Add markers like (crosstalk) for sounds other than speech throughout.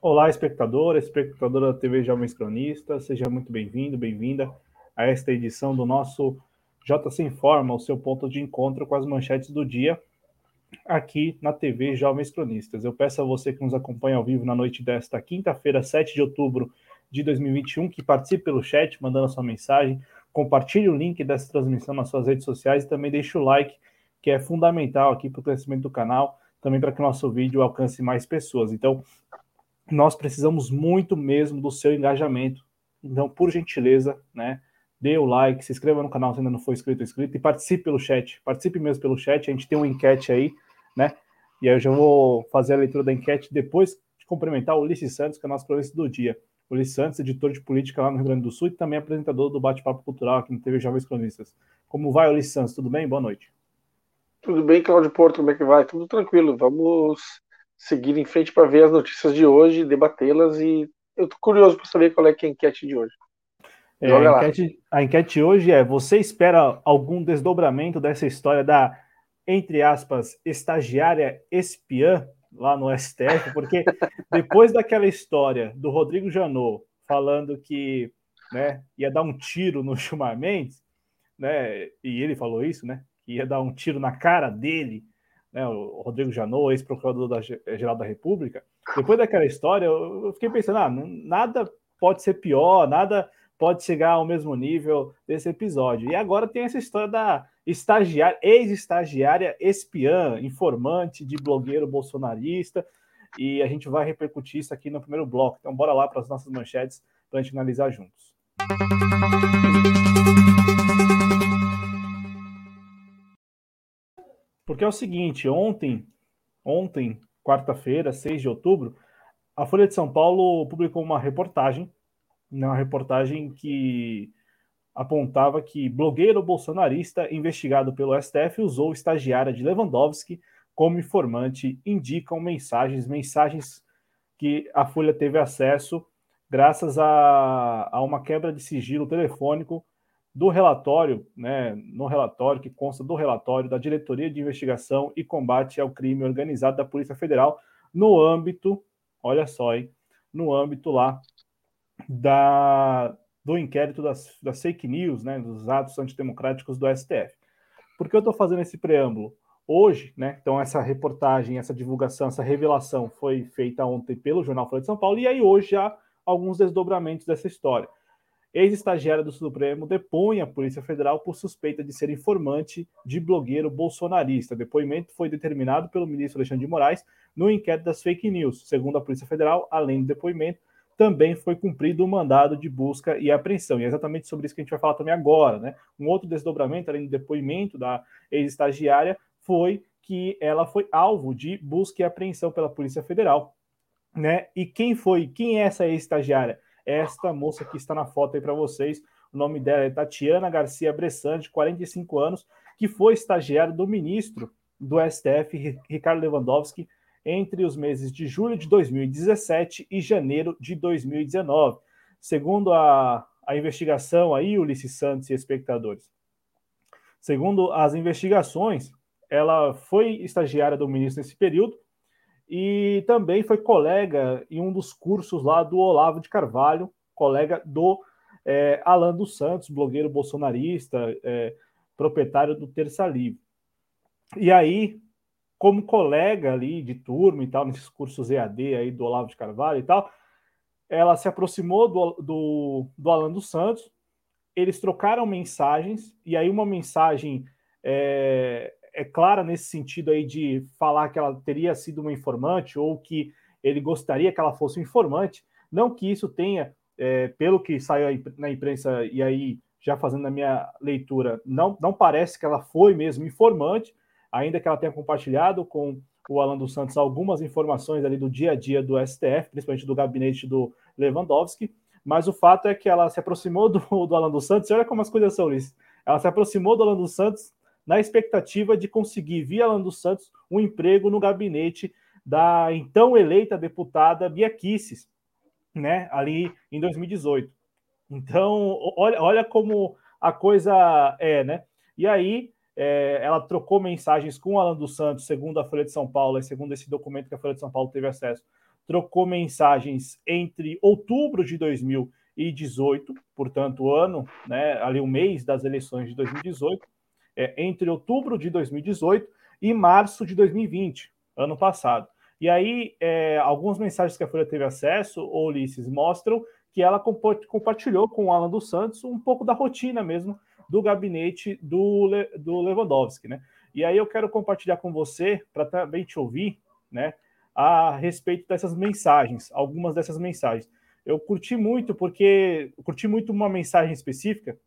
Olá, espectador, espectadora da TV Jovens Cronistas, seja muito bem-vindo, bem-vinda a esta edição do nosso JC Informa, o seu ponto de encontro com as manchetes do dia, aqui na TV Jovens Cronistas. Eu peço a você que nos acompanha ao vivo na noite desta quinta-feira, 7 de outubro de 2021, que participe pelo chat, mandando a sua mensagem, compartilhe o link dessa transmissão nas suas redes sociais e também deixe o like, que é fundamental aqui para o crescimento do canal, também para que o nosso vídeo alcance mais pessoas. Então, nós precisamos muito mesmo do seu engajamento. Então, por gentileza, né, dê o like, se inscreva no canal se ainda não for inscrito inscrito e participe pelo chat. Participe mesmo pelo chat, a gente tem uma enquete aí, né? E aí eu já vou fazer a leitura da enquete depois de cumprimentar o Ulisses Santos, que é o nosso cronista do dia. Ulisses Santos, editor de política lá no Rio Grande do Sul e também apresentador do Bate-Papo Cultural aqui no TV Jovens Cronistas. Como vai, Ulisses Santos? Tudo bem? Boa noite. Tudo bem, Claudio Porto? Como é que vai? Tudo tranquilo. Vamos seguir em frente para ver as notícias de hoje, debatê-las e eu estou curioso para saber qual é, é a enquete de hoje. É, a, enquete, a enquete hoje é: você espera algum desdobramento dessa história da, entre aspas, estagiária espiã lá no STF? Porque (laughs) depois daquela história do Rodrigo Janot falando que né, ia dar um tiro no Gilmar Mendes, né, e ele falou isso, né, ia dar um tiro na cara dele, né, o Rodrigo Janot, ex-procurador-geral da República, depois daquela história, eu fiquei pensando, ah, nada pode ser pior, nada pode chegar ao mesmo nível desse episódio. E agora tem essa história da estagiária, ex-estagiária espiã, informante de blogueiro bolsonarista, e a gente vai repercutir isso aqui no primeiro bloco. Então, bora lá para as nossas manchetes para a gente analisar juntos. Porque é o seguinte, ontem, ontem, quarta-feira, 6 de outubro, a Folha de São Paulo publicou uma reportagem uma reportagem que apontava que blogueiro bolsonarista investigado pelo STF usou estagiária de Lewandowski como informante, indicam mensagens, mensagens que a Folha teve acesso graças a, a uma quebra de sigilo telefônico do relatório, né, no relatório que consta do relatório da Diretoria de Investigação e Combate ao Crime Organizado da Polícia Federal no âmbito, olha só, hein, no âmbito lá da, do inquérito das, das fake news, né, dos atos antidemocráticos do STF. Por que eu estou fazendo esse preâmbulo? Hoje, né, então essa reportagem, essa divulgação, essa revelação foi feita ontem pelo Jornal Folha de São Paulo, e aí hoje há alguns desdobramentos dessa história. Ex-estagiária do Supremo depõe a Polícia Federal por suspeita de ser informante de blogueiro bolsonarista. O depoimento foi determinado pelo ministro Alexandre de Moraes no inquérito das fake news. Segundo a Polícia Federal, além do depoimento, também foi cumprido o mandado de busca e apreensão. E é exatamente sobre isso que a gente vai falar também agora. Né? Um outro desdobramento, além do depoimento da ex-estagiária, foi que ela foi alvo de busca e apreensão pela Polícia Federal. Né? E quem foi? Quem é essa ex-estagiária? Esta moça que está na foto aí para vocês. O nome dela é Tatiana Garcia Bressante, 45 anos, que foi estagiária do ministro do STF, Ricardo Lewandowski, entre os meses de julho de 2017 e janeiro de 2019, segundo a, a investigação aí, Ulisses Santos e espectadores. Segundo as investigações, ela foi estagiária do ministro nesse período e também foi colega em um dos cursos lá do Olavo de Carvalho, colega do é, Alan dos Santos, blogueiro bolsonarista, é, proprietário do Terça Livre. E aí, como colega ali de turma e tal, nesses cursos EAD aí do Olavo de Carvalho e tal, ela se aproximou do, do, do Alan dos Santos, eles trocaram mensagens, e aí uma mensagem é, é clara nesse sentido aí de falar que ela teria sido uma informante ou que ele gostaria que ela fosse um informante, não que isso tenha, é, pelo que saiu na imprensa, e aí já fazendo a minha leitura, não, não parece que ela foi mesmo informante, ainda que ela tenha compartilhado com o Alan dos Santos algumas informações ali do dia a dia do STF, principalmente do gabinete do Lewandowski, mas o fato é que ela se aproximou do, do Alan dos Santos, e olha como as coisas são, Liz. Ela se aproximou do Alan dos Santos na expectativa de conseguir, via Alan dos Santos, um emprego no gabinete da então eleita deputada Bia Kicis, né, ali em 2018. Então, olha, olha como a coisa é, né? E aí, é, ela trocou mensagens com o Alan dos Santos, segundo a Folha de São Paulo, e segundo esse documento que a Folha de São Paulo teve acesso, trocou mensagens entre outubro de 2018, portanto, ano, né, ali o mês das eleições de 2018, é, entre outubro de 2018 e março de 2020, ano passado. E aí, é, algumas mensagens que a Folha teve acesso, ou Ulisses, mostram que ela compartilhou com o Alan dos Santos um pouco da rotina mesmo do gabinete do, do Lewandowski, né? E aí eu quero compartilhar com você, para também te ouvir, né, a respeito dessas mensagens, algumas dessas mensagens. Eu curti muito, porque curti muito uma mensagem específica,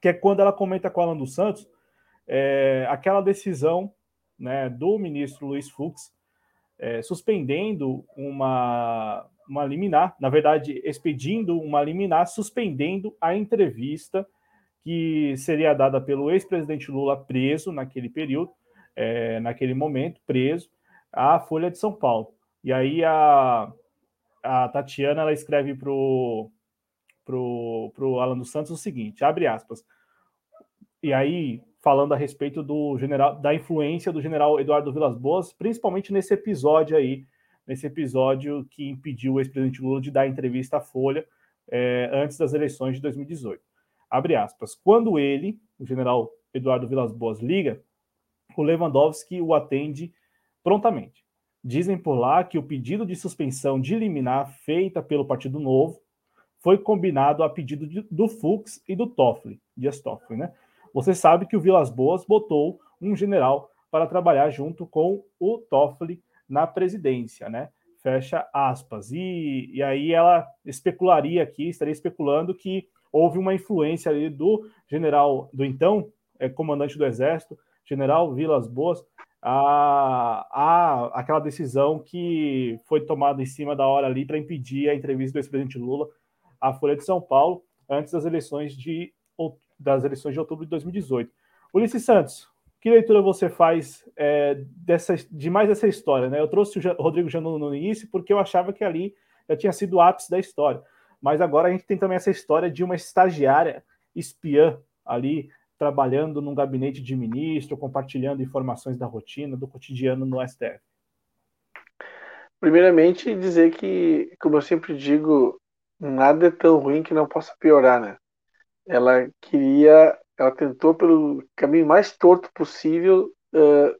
que é quando ela comenta com o Alan dos Santos é, aquela decisão né, do ministro Luiz Fux é, suspendendo uma, uma liminar, na verdade, expedindo uma liminar, suspendendo a entrevista que seria dada pelo ex-presidente Lula preso naquele período, é, naquele momento, preso, a Folha de São Paulo. E aí a, a Tatiana ela escreve para o pro, pro Alan dos Santos o seguinte: abre aspas. E aí, falando a respeito do general, da influência do general Eduardo Vilas Boas, principalmente nesse episódio aí, nesse episódio que impediu o ex-presidente Lula de dar entrevista à Folha é, antes das eleições de 2018. Abre aspas. Quando ele, o general Eduardo Vilas Boas, liga, o Lewandowski o atende prontamente. Dizem por lá que o pedido de suspensão de liminar feita pelo Partido Novo foi combinado a pedido de, do Fux e do Toffoli, Dias Toffoli, né? Você sabe que o Vilas Boas botou um general para trabalhar junto com o Toffoli na presidência, né? Fecha aspas. E, e aí ela especularia aqui, estaria especulando que houve uma influência ali do general, do então é, comandante do Exército, general Vilas Boas, a, a aquela decisão que foi tomada em cima da hora ali para impedir a entrevista do ex-presidente Lula à Folha de São Paulo antes das eleições de das eleições de outubro de 2018. Ulisses Santos, que leitura você faz é, dessa, de mais dessa história? Né? Eu trouxe o Rodrigo Janone no início porque eu achava que ali já tinha sido o ápice da história. Mas agora a gente tem também essa história de uma estagiária espiã ali trabalhando num gabinete de ministro, compartilhando informações da rotina, do cotidiano no STF? Primeiramente, dizer que, como eu sempre digo, nada é tão ruim que não possa piorar, né? Ela queria, ela tentou pelo caminho mais torto possível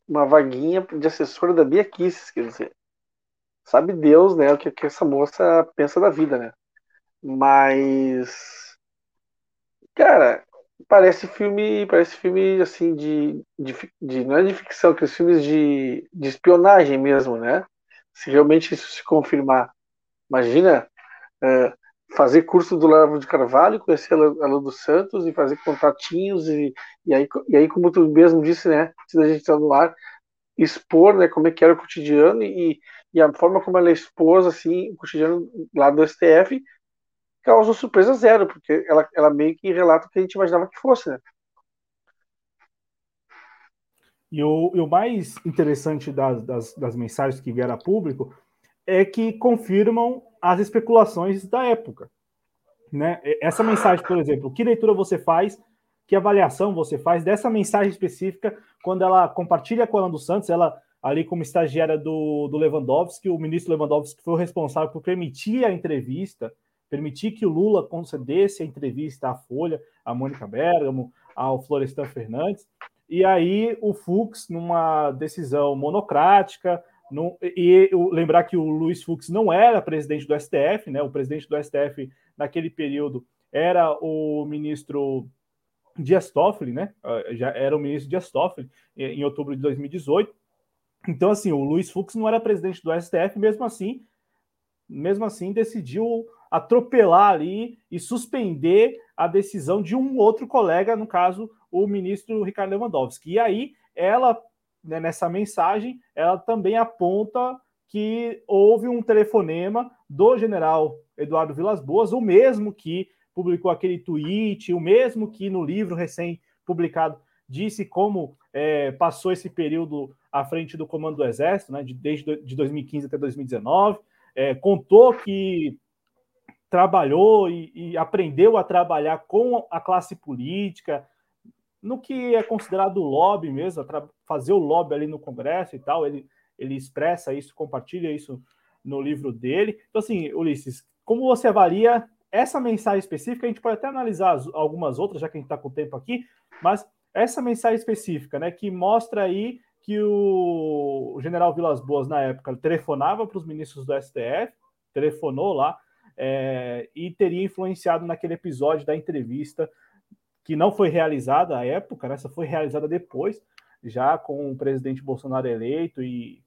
uma vaguinha de assessora da Bia Kisses, quer dizer, sabe Deus, né, o que, que essa moça pensa da vida, né? Mas, cara, Parece filme, parece filme assim de, de, de não é de ficção, aqueles filmes de, de espionagem mesmo, né? Se realmente isso se confirmar, imagina é, fazer curso do Lavo de Carvalho, conhecer a Lu dos Santos e fazer contatinhos e, e aí e aí como tu mesmo disse, né? Se a gente está no ar, expor, né? Como é que era o cotidiano e, e a forma como ela expôs assim o cotidiano lá do STF causou surpresa zero, porque ela, ela meio que relata o que a gente imaginava que fosse, né? E o, e o mais interessante das, das, das, mensagens que vieram a público é que confirmam as especulações da época. Né? Essa mensagem, por exemplo, que leitura você faz, que avaliação você faz dessa mensagem específica quando ela compartilha com a Ana dos Santos, ela ali como estagiária do, do Lewandowski, o ministro Lewandowski foi o responsável por permitir a entrevista permitir que o Lula concedesse a entrevista à Folha, a Mônica Bergamo, ao Florestan Fernandes, e aí o Fux, numa decisão monocrática, e, e lembrar que o Luiz Fux não era presidente do STF, né? O presidente do STF naquele período era o ministro Dias Toffoli, né? Ah, já era o ministro Dias Toffoli em outubro de 2018. Então, assim, o Luiz Fux não era presidente do STF, mesmo assim, mesmo assim decidiu atropelar ali e suspender a decisão de um outro colega, no caso, o ministro Ricardo Lewandowski. E aí, ela, né, nessa mensagem, ela também aponta que houve um telefonema do general Eduardo Vilas Boas, o mesmo que publicou aquele tweet, o mesmo que no livro recém-publicado disse como é, passou esse período à frente do comando do Exército, né, de, desde de 2015 até 2019, é, contou que trabalhou e, e, aprendeu a trabalhar com a classe política, no que é considerado lobby mesmo, fazer o lobby ali no Congresso e tal. Ele, ele expressa isso, compartilha isso no livro dele. Então, assim, Ulisses, como você avalia essa mensagem específica? A gente pode até analisar algumas outras, já que a gente está com o tempo aqui, mas essa mensagem específica, né, que mostra aí que o, general Vilas Boas, na época, telefonava para os ministros do STF, telefonou lá, é, e teria influenciado naquele episódio da entrevista que não foi realizada à época, né, essa foi realizada depois, já com o presidente Bolsonaro eleito e,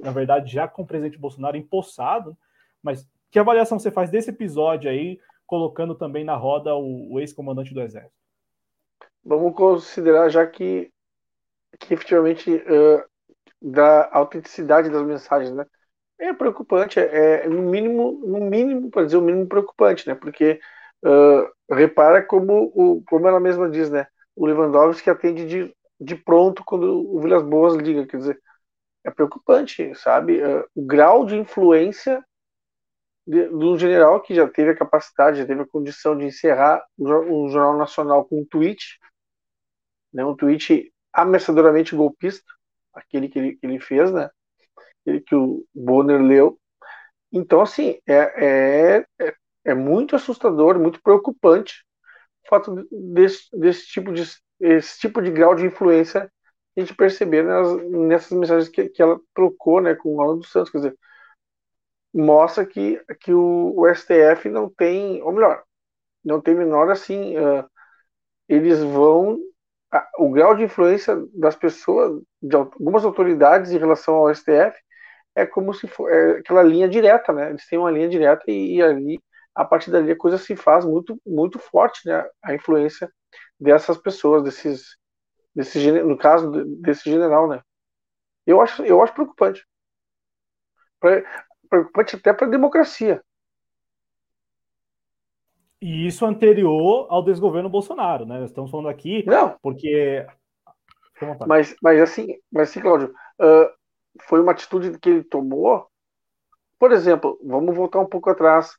na verdade, já com o presidente Bolsonaro empossado. Mas que avaliação você faz desse episódio aí, colocando também na roda o, o ex-comandante do Exército? Vamos considerar já que, que efetivamente uh, da autenticidade das mensagens, né? É preocupante, é, é no mínimo, no mínimo, para dizer o mínimo preocupante, né? Porque uh, repara como, o, como ela mesma diz, né? O Lewandowski atende de, de pronto quando o Vilas Boas liga, quer dizer, é preocupante, sabe? Uh, o grau de influência de, um general que já teve a capacidade, já teve a condição de encerrar o Jornal Nacional com um tweet, né? Um tweet ameaçadoramente golpista, aquele que ele, que ele fez, né? Que o Bonner leu. Então, assim, é, é, é é muito assustador, muito preocupante o fato desse, desse tipo de esse tipo de grau de influência a gente perceber nas, nessas mensagens que, que ela trocou né, com o Alan dos Santos, quer dizer, mostra que, que o, o STF não tem, ou melhor, não tem menor assim, uh, eles vão, o grau de influência das pessoas, de algumas autoridades em relação ao STF, é como se for é aquela linha direta, né? Eles têm uma linha direta e, e ali a partir dali a coisa se faz muito, muito forte, né? A influência dessas pessoas, desses, desse, no caso desse general, né? Eu acho, eu acho preocupante. Preocupante até para a democracia. E isso anterior ao desgoverno Bolsonaro, né? Estamos falando aqui Não. porque. Mas, mas assim, mas assim, Cláudio, uh, foi uma atitude que ele tomou. Por exemplo, vamos voltar um pouco atrás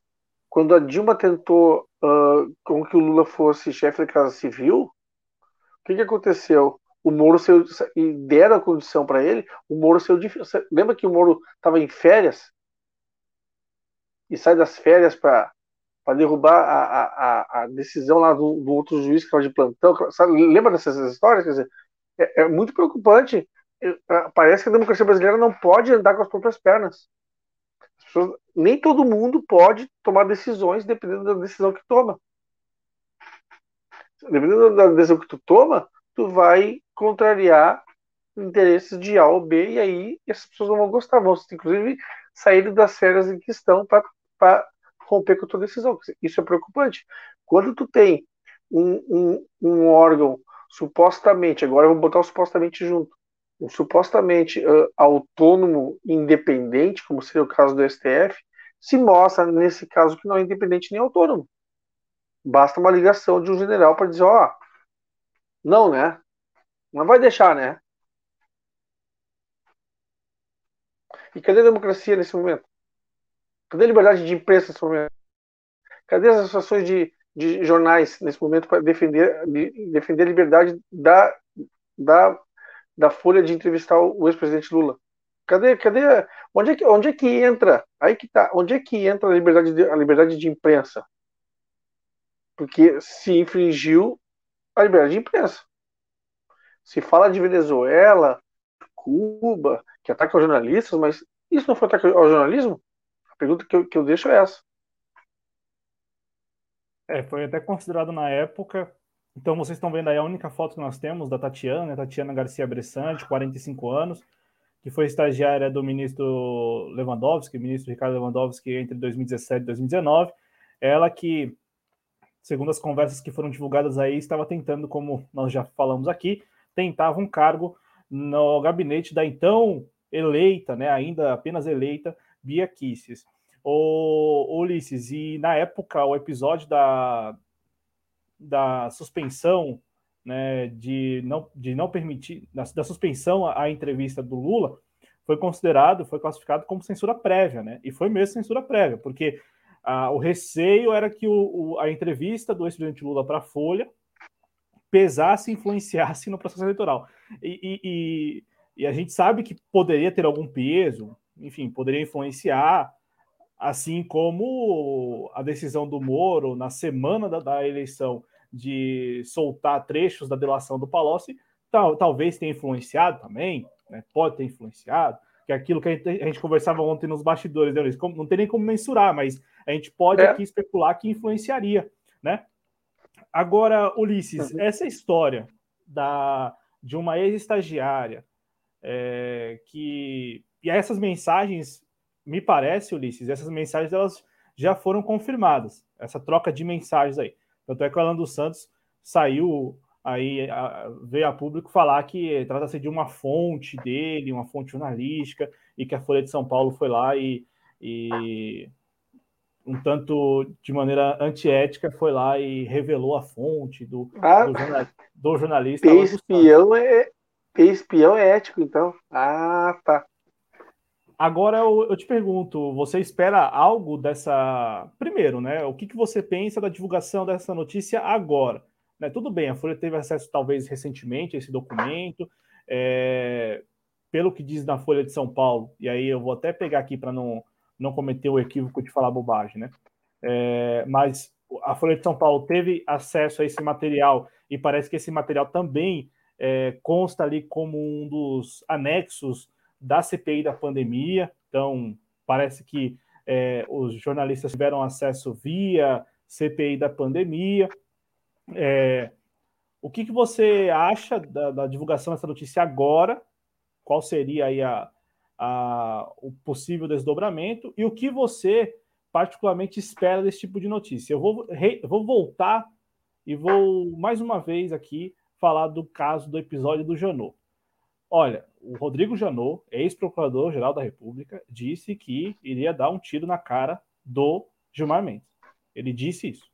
quando a Dilma tentou uh, com que o Lula fosse chefe da Casa Civil, o que, que aconteceu? O Moro saiu, e deram a condição para ele, o Moro saiu de, Lembra que o Moro estava em férias? E sai das férias para derrubar a, a, a, decisão lá do, do outro juiz que estava de plantão. Sabe, lembra dessas histórias? Quer dizer, é, é muito preocupante. É, parece que a democracia brasileira não pode andar com as próprias pernas nem todo mundo pode tomar decisões dependendo da decisão que toma. Dependendo da decisão que tu toma, tu vai contrariar interesses de A ou B, e aí essas pessoas não vão gostar, vão inclusive sair das férias em que estão para romper com a tua decisão. Isso é preocupante. Quando tu tem um, um, um órgão supostamente, agora eu vou botar o supostamente junto, um supostamente uh, autônomo independente, como seria o caso do STF, se mostra, nesse caso, que não é independente nem autônomo. Basta uma ligação de um general para dizer, ó, oh, não, né? Não vai deixar, né? E cadê a democracia nesse momento? Cadê a liberdade de imprensa nesse momento? Cadê as associações de, de jornais nesse momento para defender, de, defender a liberdade da, da da Folha de entrevistar o ex-presidente Lula. Cadê, cadê, onde é que, onde é que entra? Aí que tá, onde é que entra a liberdade de, a liberdade de imprensa? Porque se infringiu a liberdade de imprensa. Se fala de Venezuela, Cuba, que ataca os jornalistas, mas isso não foi ataque ao jornalismo? A pergunta que eu, que eu deixo é essa. É, foi até considerado na época então vocês estão vendo aí a única foto que nós temos da Tatiana, né? Tatiana Garcia Bressante, 45 anos, que foi estagiária do ministro Lewandowski, ministro Ricardo Lewandowski, entre 2017 e 2019. Ela que, segundo as conversas que foram divulgadas aí, estava tentando, como nós já falamos aqui, tentava um cargo no gabinete da então eleita, né, ainda apenas eleita, Bia Kicis. O Ulisses, e na época, o episódio da, da suspensão, né, de não, de não permitir, da, da suspensão à, entrevista do Lula, foi considerado, foi classificado como censura prévia, né? E foi mesmo censura prévia, porque ah, o receio era que o, o, a entrevista do ex-presidente Lula para a Folha pesasse e influenciasse no processo eleitoral. E, e, e, a gente sabe que poderia ter algum peso, enfim, poderia influenciar, assim como a decisão do Moro na semana da, da eleição de soltar trechos da delação do Palocci, tal, talvez tenha influenciado também, né? pode ter influenciado, que é aquilo que a gente, a gente conversava ontem nos bastidores, né, Luiz? Não tem nem como mensurar, mas a gente pode é. aqui especular que influenciaria, né? Agora, Ulisses, uhum. essa história da, de uma ex-estagiária é, que. E essas mensagens, me parece, Ulisses, essas mensagens elas já foram confirmadas, essa troca de mensagens aí. Tanto é que o Alan dos Santos saiu aí veio a público falar que trata-se de uma fonte dele, uma fonte jornalística, e que a Folha de São Paulo foi lá e, e um tanto de maneira antiética foi lá e revelou a fonte do, ah, do, jornal, do jornalista. Espião é, espião é ético, então. Ah, tá. Agora eu, eu, te pergunto, você espera algo dessa. Primeiro, né? O que, que você pensa da divulgação dessa notícia agora? Né, tudo bem, a Folha teve acesso talvez recentemente a esse documento, é, pelo que diz na Folha de São Paulo, e aí eu vou até pegar aqui para não, não cometer o equívoco de falar bobagem, né? É, mas a Folha de São Paulo teve acesso a esse material e parece que esse material também é, consta ali como um dos anexos da CPI da pandemia. Então, parece que é, os jornalistas tiveram acesso via CPI da pandemia. É, o que, que você acha da, da, divulgação dessa notícia agora? Qual seria aí a, a, o possível desdobramento? E o que você particularmente espera desse tipo de notícia? Eu vou, re, vou voltar e vou mais uma vez aqui falar do caso do episódio do Janot. Olha, o Rodrigo Janot, ex-procurador-geral da República, disse que iria dar um tiro na cara do Gilmar Mendes. Ele disse isso.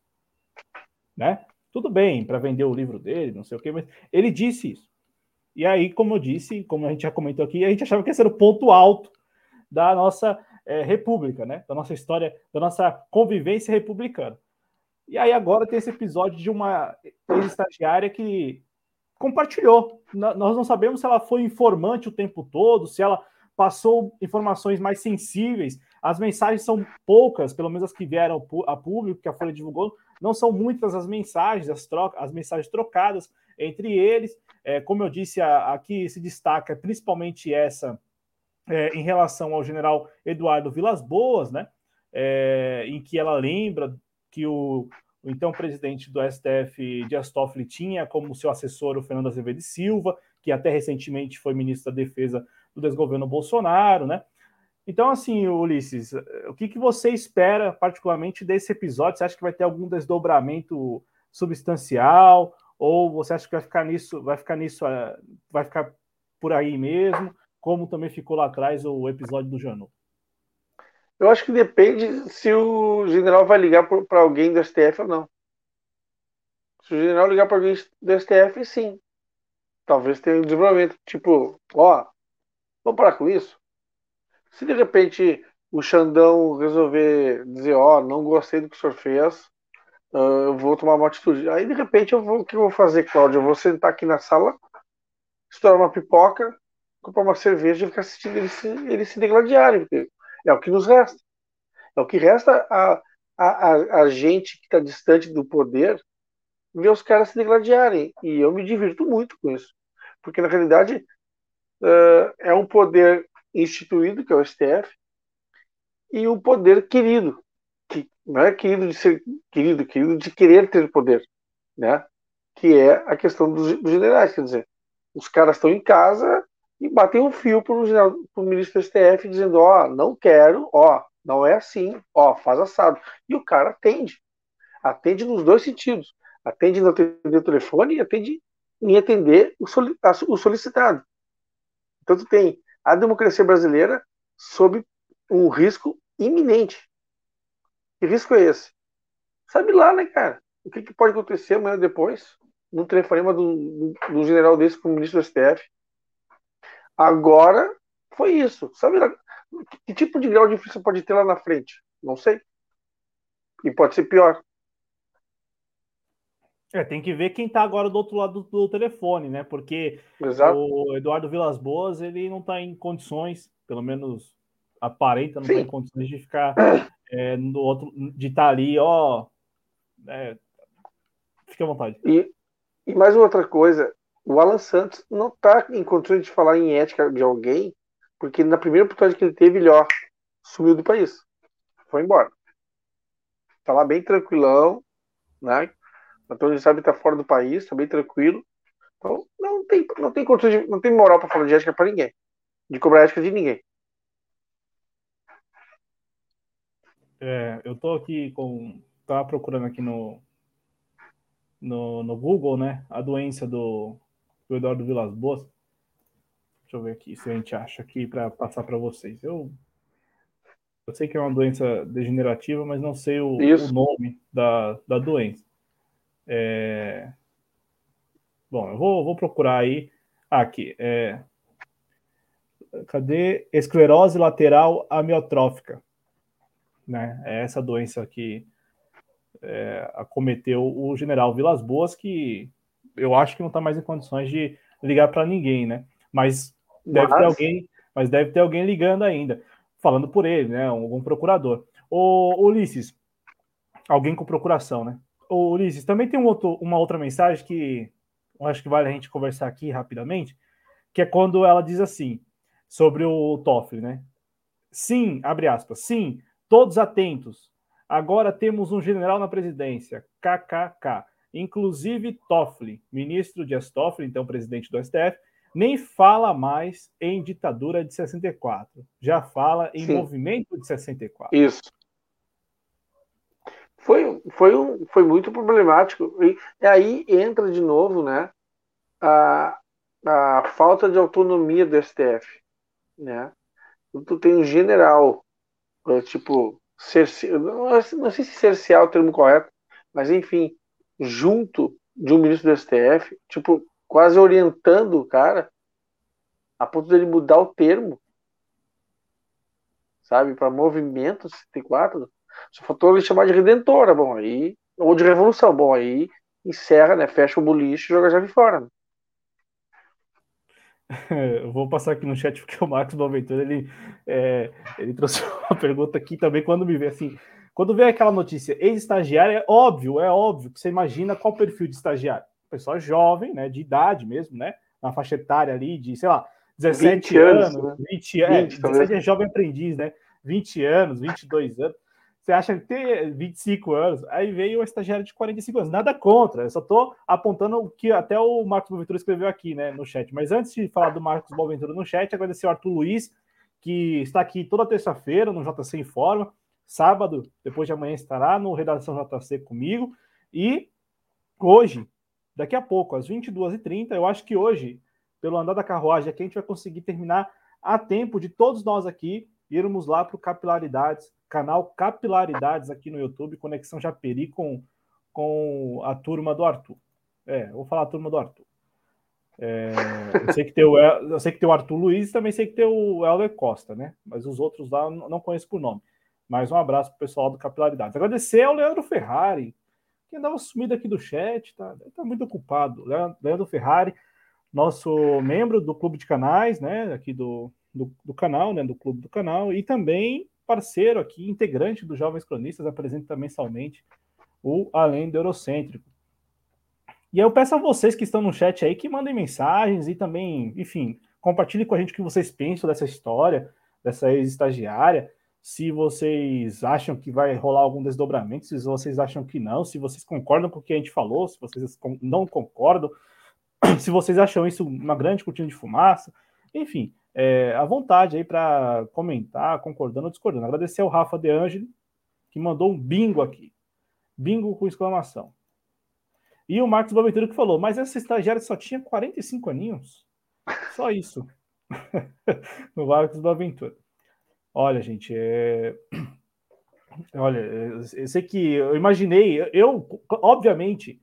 Né? Tudo bem, para vender o livro dele, não sei o quê, mas ele disse isso. E aí, como eu disse, como a gente já comentou aqui, a gente achava que esse era o ponto alto da nossa é, república, né? Da nossa história, da nossa convivência republicana. E aí agora tem esse episódio de uma ex-estagiária que compartilhou. Nós não sabemos se ela foi informante o tempo todo, se ela passou informações mais sensíveis. As mensagens são poucas, pelo menos as que vieram a público, que a Folha divulgou, não são muitas as mensagens, as, trocas, as mensagens trocadas entre eles. É, como eu disse, aqui se destaca principalmente essa é, em relação ao general Eduardo Vilas Boas, né? É, em que ela lembra que o, o, então presidente do STF, Dias Toffoli, tinha como seu assessor o Fernando Azevedo Silva, que até recentemente foi ministro da Defesa do desgoverno Bolsonaro, né? Então, assim, Ulisses, o que, que você espera particularmente desse episódio? Você acha que vai ter algum desdobramento substancial? Ou você acha que vai ficar nisso, vai ficar nisso, eh, vai ficar por aí mesmo, como também ficou lá atrás o episódio do Janot? Eu acho que depende se o general vai ligar para alguém do STF ou não. Se o general ligar para alguém do STF, sim. Talvez tenha um desdobramento. Tipo, ó, vamos parar com isso? Se de repente o Xandão resolver dizer, ó, não gostei do que o senhor fez, uh, eu vou tomar uma atitude. Aí de repente eu vou, o que eu vou fazer, Cláudio? Eu vou sentar aqui na sala, estourar uma pipoca, comprar uma cerveja e ficar assistindo eles se, eles se degladiarem. É o que nos resta. É o que resta a, a, a gente que está distante do poder ver os caras se degladiarem. E eu me divirto muito com isso. Porque na realidade é um poder instituído, que é o STF, e o poder querido, que não é querido de ser querido, querido de querer ter poder, né? Que é a questão dos, dos generais, quer dizer, os caras estão em casa e batem um fio para o ministro do STF dizendo, ó, oh, não quero, ó, não é assim, ó, faz assado. E o cara atende. Atende nos dois sentidos. Atende em atender o telefone e atende em atender o, solicitado. Então tu tem a democracia brasileira sob um risco iminente. Que risco é esse? Sabe lá, né, cara? O que, que pode acontecer amanhã depois? Num telefonema do, do, general desse com o ministro do STF. Agora foi isso. Sabe que tipo de grau de influência pode ter lá na frente? Não sei. E pode ser pior. É, tem que ver quem está agora do outro lado do, do telefone, né? Porque Exato. o Eduardo Vilas Boas, ele não está em condições, pelo menos aparenta, não está em condições de ficar é, no outro, de estar tá ali, ó. É, fique à vontade. E, e mais outra coisa, o Alan Santos não está em condições de falar em ética de alguém, porque na primeira oportunidade que ele teve, ele ó, sumiu do país. Foi embora. Tá lá bem tranquilão, né? Antônio sabe tá fora do país, tá bem tranquilo. Então, não tem, não tem, de, não tem moral para falar de ética para ninguém. De cobrar ética de ninguém. É, eu tô aqui com. Tava procurando aqui no, no, no Google, né? A doença do, do Eduardo Vilas Boas. Deixa eu ver aqui se a gente acha aqui para passar para vocês. Eu, eu sei que é uma doença degenerativa, mas não sei o, o nome da, da doença. É... Bom, eu vou, vou procurar aí. Ah, aqui. É... Cadê? Esclerose lateral amiotrófica. Né? É essa doença que é, acometeu o general Vilas Boas, que eu acho que não está mais em condições de ligar para ninguém, né? Mas deve mas... ter alguém, mas deve ter alguém ligando ainda, falando por ele, né? Algum procurador. O Ulisses, alguém com procuração, né? O Ulisses, também tem um outro, uma outra mensagem que eu acho que vale a gente conversar aqui rapidamente, que é quando ela diz assim sobre o Toffoli, né? Sim, abre aspas, sim, todos atentos. Agora temos um general na presidência, KKK. Inclusive Toffoli, ministro de Toffoli, então presidente do STF, nem fala mais em ditadura de 64, já fala em Sim. movimento de 64. Isso. Foi, foi, um, foi muito problemático. E aí entra de novo né, a, a falta de autonomia do STF. Né? Tu tem um general, eh, tipo, cerce, não sei se cercear é o termo correto, mas enfim, junto de um ministro do STF, tipo, quase orientando o cara, a ponto dele mudar o termo, sabe, para movimento 64, só faltou ele chamar de redentora, bom, aí, ou de revolução, bom, aí encerra, né, fecha o boliche e joga a chave fora. Né? (laughs) Eu vou passar aqui no chat porque o Marcos Boaventura ele, é, ele trouxe (laughs) uma pergunta aqui também quando me vê assim. Quando vê aquela notícia ex-estagiário, é óbvio, é óbvio que você imagina qual perfil de estagiário. Pessoa jovem, né, de idade mesmo, né, na faixa etária ali de, sei lá, 17 anos, anos né? 20, é, 20, 17 é jovem aprendiz, né, 20 anos, 22 anos. Você acha que tem 25 anos, aí veio o estagiário de 45 anos. Nada contra, eu só estou apontando o que até o Marcos Boaventura escreveu aqui, né, no chat. Mas antes de falar do Marcos Boaventura no chat, agradecer ao Arthur Luiz, que está aqui toda terça-feira no JC Informa. Sábado, depois de amanhã, estará no Redação JC comigo. E hoje, daqui a pouco, às 22h30, eu acho que hoje, pelo andar da carruagem aqui, a gente vai conseguir terminar a tempo de todos nós aqui irmos lá para o Capilaridades, canal Capilaridades aqui no YouTube, Conexão Japeri com, com a turma do Arthur. É, vou falar a turma do Arthur. É, eu, sei que tem o, eu sei que tem o Arthur Luiz também sei que tem o Helder Costa, né? Mas os outros lá não conheço por nome. Mais um abraço para o pessoal do Capilaridade. Agradecer ao Leandro Ferrari, que andava sumido aqui do chat, tá, tá muito ocupado. Leandro Ferrari, nosso membro do Clube de Canais, né? Aqui do, do, do canal, né? Do Clube do Canal, e também parceiro aqui, integrante dos Jovens Cronistas, apresenta mensalmente o Além do Eurocêntrico. E eu peço a vocês que estão no chat aí que mandem mensagens e também, enfim, compartilhem com a gente o que vocês pensam dessa história, dessa ex-estagiária se vocês acham que vai rolar algum desdobramento, se vocês acham que não, se vocês concordam com o que a gente falou, se vocês não concordam, (clears throat) se vocês acham isso uma grande cortina de fumaça, enfim, é, à vontade aí para comentar, concordando ou discordando. Agradecer ao Rafa De Angeli, que mandou um bingo aqui. Bingo com exclamação. E o Marcos Boaventura que falou, mas essa estagiária só tinha 45 aninhos? Só isso. (laughs) no Marcos Boaventura. Olha, gente, é... olha, eu sei que eu imaginei, eu, obviamente,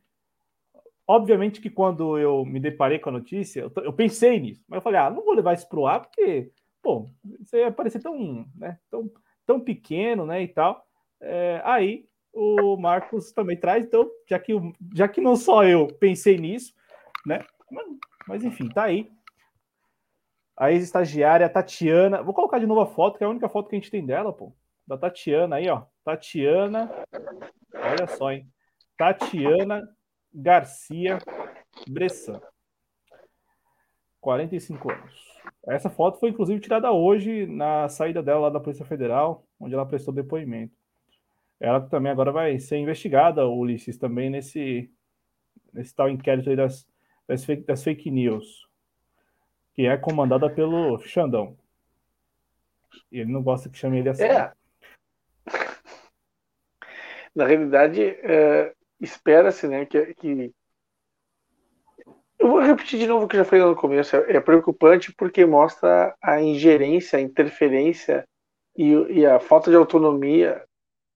obviamente que quando eu me deparei com a notícia, eu, pensei nisso, mas eu falei, ah, não vou levar isso pro ar, porque, pô, isso ia parecer tão, né, tão, tão pequeno, né, e tal. É, aí o Marcos também traz. Então, já que, já que não só eu pensei nisso, né? Mas, mas enfim, tá aí. A ex-estagiária Tatiana. Vou colocar de novo a foto, que é a única foto que a gente tem dela, pô. Da Tatiana aí, ó. Tatiana. Olha só, hein? Tatiana Garcia Bressan. 45 anos. Essa foto foi inclusive tirada hoje na saída dela lá da Polícia Federal, onde ela prestou depoimento. Ela também agora vai ser investigada, Ulisses, também nesse, nesse tal inquérito aí das, das, fake, das fake news, que é comandada pelo Xandão. E ele não gosta que chame ele assim. É. Na realidade, é, espera-se né, que, que eu vou repetir de novo o que já falei no começo. É, é preocupante porque mostra a ingerência, a interferência e, e a falta de autonomia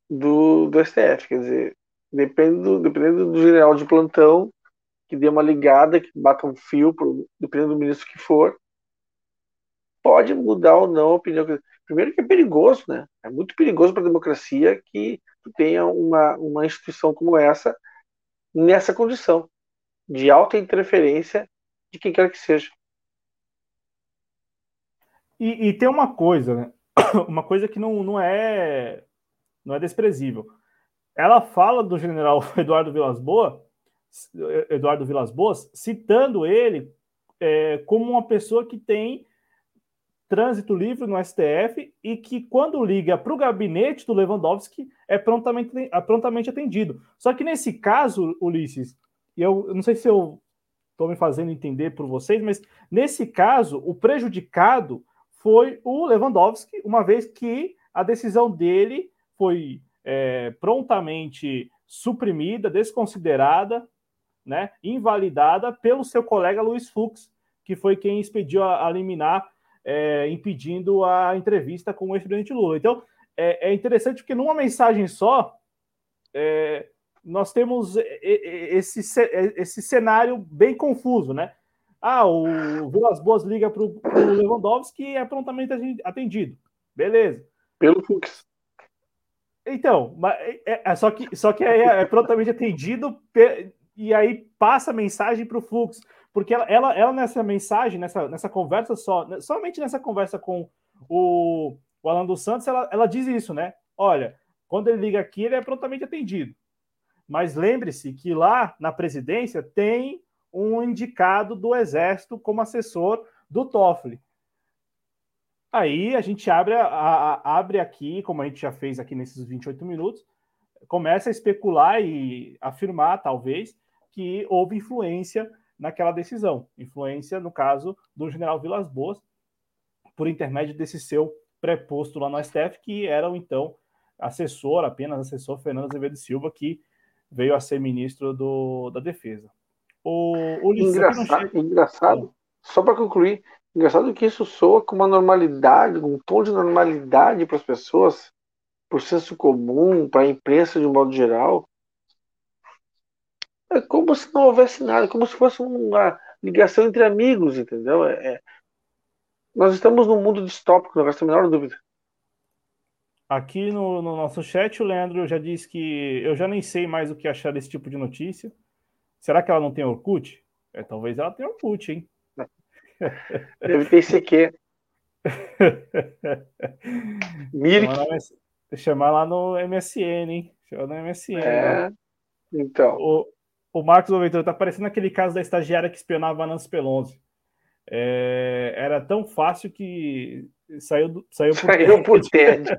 do, do STF. Quer dizer, dependendo, dependendo do general de plantão, que dê uma ligada, que bata um fio, pro, dependendo do ministro que for, pode mudar ou não a opinião. Primeiro que é perigoso, né? É muito perigoso para a democracia que tenha uma, uma instituição como essa nessa condição de alta interferência de quem quer que seja. E, e, tem uma coisa, né? (coughs) Uma coisa que não, não é não é desprezível. Ela fala do general (laughs) Eduardo Vilas Boas, Eduardo Vilas Boas, citando ele é, como uma pessoa que tem trânsito livre no STF e que, quando liga para o gabinete do Lewandowski, é prontamente, é prontamente atendido. Só que nesse caso, Ulisses, eu, eu não sei se eu estou me fazendo entender por vocês, mas nesse caso, o prejudicado foi o Lewandowski, uma vez que a decisão dele foi é, prontamente suprimida, desconsiderada, né, invalidada pelo seu colega Luiz Fux, que foi quem expediu a, a liminar, é, impedindo a entrevista com o ex-presidente Lula. Então, é, é, interessante porque numa mensagem só, é, nós temos esse, esse cenário bem confuso, né? Ah, o Vilas Boas liga para o Lewandowski e é prontamente atendido. Beleza. Pelo Fux. Então, é, é, só que, só que é, é prontamente atendido e aí passa a mensagem para o Fux. Porque ela, ela, ela, nessa mensagem, nessa, nessa conversa só, né, somente nessa conversa com o, o Alan dos Santos, ela, ela diz isso, né? Olha, quando ele liga aqui, ele é prontamente atendido. Mas lembre-se que lá na presidência tem um indicado do Exército como assessor do Toffoli. Aí a gente abre, a, a, abre aqui, como a gente já fez aqui nesses 28 minutos, começa a especular e afirmar, talvez, que houve influência naquela decisão. Influência, no caso, do general Vilas Boas, por intermédio desse seu preposto lá no STF, que era o então assessor, apenas assessor Fernando Azevedo Silva, que veio a ser ministro do, da Defesa. O, o engraçado, engraçado só para concluir, engraçado que isso soa com uma normalidade, um tom de normalidade para as pessoas, por senso comum, para a imprensa de um modo geral. É como se não houvesse nada, como se fosse uma ligação entre amigos, entendeu? É, é... Nós estamos num mundo distópico, não resta a menor dúvida. Aqui no, no, nosso chat, o Leandro já disse que eu já nem sei mais o que achar desse tipo de notícia. Será que ela não tem Orkut? É, talvez ela tenha Orkut, hein? (laughs) Deve ter ICQ. (laughs) Mirk. Chamar lá no MSN, hein? Chamar no MSN. É, né? então. O, o Marcos Oventura tá parecendo aquele caso da estagiária que espionava a Nancy Pelosi. É, era tão fácil que Saiu, do, saiu por saiu por TED. (laughs)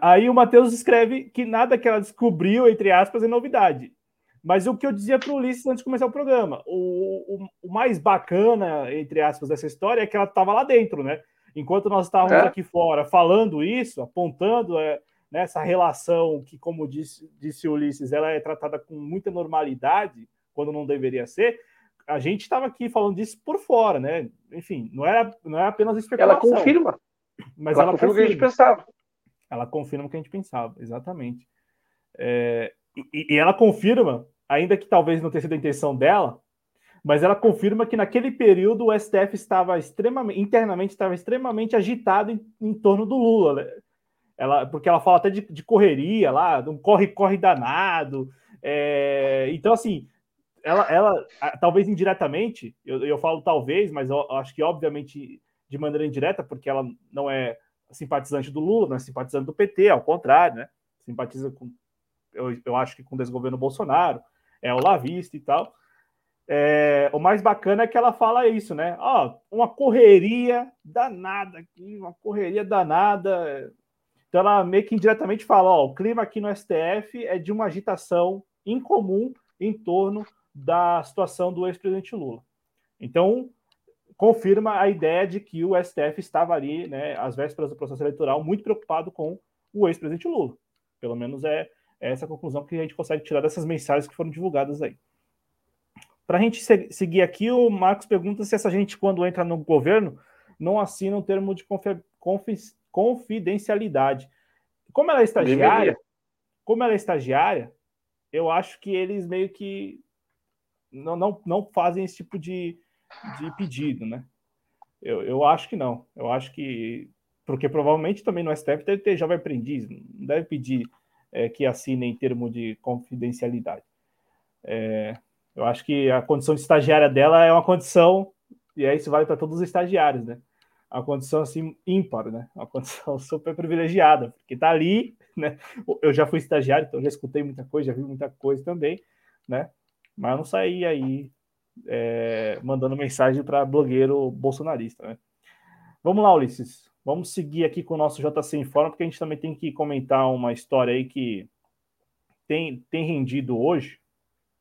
Aí o Matheus escreve que nada que ela descobriu, entre aspas, é novidade. Mas o que eu dizia para o Ulisses antes de começar o programa, o, o, o, mais bacana, entre aspas, dessa história é que ela estava lá dentro, né? Enquanto nós estávamos é. aqui fora falando isso, apontando é, nessa relação que, como disse, disse Ulisses, ela é tratada com muita normalidade, quando não deveria ser, a gente estava aqui falando disso por fora, né? Enfim, não é, não é apenas especulação. Ela confirma. Mas ela, ela confirma o que a gente pensava. Ela confirma o que a gente pensava, exatamente. É, e, e, ela confirma, ainda que talvez não tenha sido a intenção dela, mas ela confirma que naquele período o STF estava extremamente, internamente estava extremamente agitado em, em torno do Lula. Ela, porque ela fala até de, de correria lá, um corre-corre danado. É, então, assim, ela, ela talvez indiretamente, eu, eu falo talvez, mas eu acho que obviamente de maneira indireta, porque ela não é simpatizante do Lula, não é simpatizante do PT, ao contrário, né? Simpatiza com, eu, eu acho que com o desgoverno Bolsonaro, é o lavista e tal. É, o mais bacana é que ela fala isso, né? Ó, uma correria danada aqui, uma correria danada. Então ela meio que indiretamente fala: ó, o clima aqui no STF é de uma agitação incomum em torno da situação do ex-presidente Lula. Então, confirma a ideia de que o STF estava ali, né, às vésperas do processo eleitoral, muito preocupado com o ex-presidente Lula. Pelo menos é, é essa conclusão que a gente consegue tirar dessas mensagens que foram divulgadas aí. Para a gente seguir aqui, o Marcos pergunta se essa gente, quando entra no governo, não assina um termo de confidencialidade. Como ela é estagiária, como ela é estagiária, eu acho que eles meio que não, não, não fazem esse tipo de, de pedido, né? Eu, eu acho que não. Eu acho que. Porque provavelmente também no STF deve ter jovem aprendiz, não deve pedir é, que assine em termo de confidencialidade. É, eu acho que a condição de estagiária dela é uma condição, e aí isso vale para todos os estagiários, né? Uma condição assim ímpar, né? Uma condição (laughs) super privilegiada, porque tá ali, né? Eu já fui estagiário, então já escutei muita coisa, já vi muita coisa também, né? Mas eu não saí aí é, mandando mensagem para blogueiro bolsonarista, né? Vamos lá, Ulisses. Vamos seguir aqui com o nosso JC Informa, porque a gente também tem que comentar uma história aí que tem, tem rendido hoje,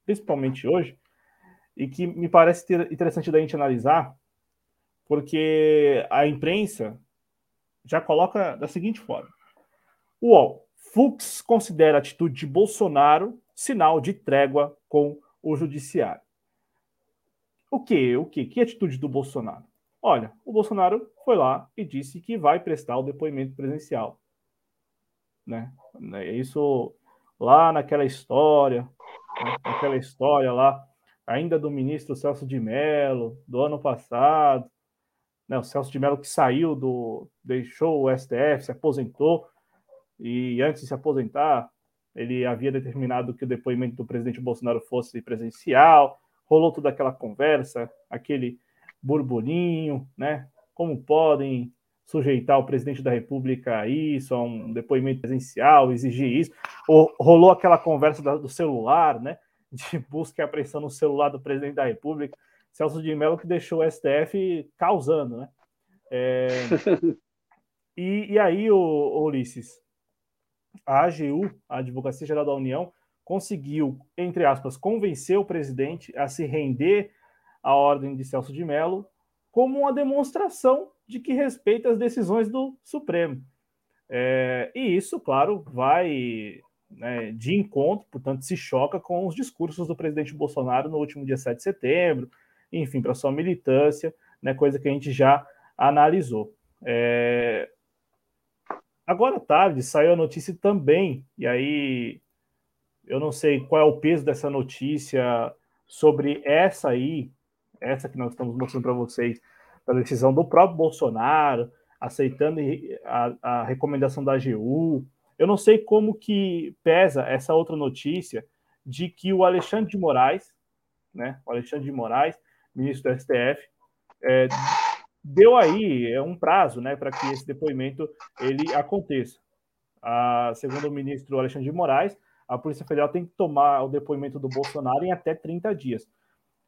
principalmente hoje, e que me parece interessante da gente analisar, porque a imprensa já coloca da seguinte forma: UOL, Fux considera a atitude de Bolsonaro sinal de trégua com o judiciário. O que? O que? Que atitude do Bolsonaro? Olha, o Bolsonaro foi lá e disse que vai prestar o depoimento presencial. Né? Isso lá naquela história aquela história lá, ainda do ministro Celso de Mello, do ano passado, né, o Celso de Mello que saiu do. deixou o STF, se aposentou, e antes de se aposentar, ele havia determinado que o depoimento do presidente Bolsonaro fosse presencial, rolou toda aquela conversa, aquele burburinho, né? Como podem sujeitar o presidente da República a isso, a um depoimento presencial, exigir isso. Ou rolou aquela conversa do celular, né? De busca e apreensão no celular do presidente da República, Celso de Mello, que deixou o STF causando, né? É... (laughs) e, e, aí, o, o Ulisses, a AGU, a Advocacia Geral da União, conseguiu, entre aspas, convencer o presidente a se render à ordem de Celso de Mello como uma demonstração de que respeita as decisões do Supremo. É, e isso, claro, vai né, de encontro, portanto, se choca com os discursos do presidente Bolsonaro no último dia 7 de setembro, enfim, para sua militância, né, coisa que a gente já analisou. É... Agora tarde saiu a notícia também, e aí eu não sei qual é o peso dessa notícia sobre essa aí, essa que nós estamos mostrando para vocês, da decisão do próprio Bolsonaro, aceitando a, a, recomendação da AGU. Eu não sei como que pesa essa outra notícia de que o Alexandre de Moraes, né, o Alexandre de Moraes, ministro do STF, é, deu aí é um prazo, né, para que esse depoimento ele aconteça. A, segundo o ministro Alexandre de Moraes, a Polícia Federal tem que tomar o depoimento do Bolsonaro em até 30 dias.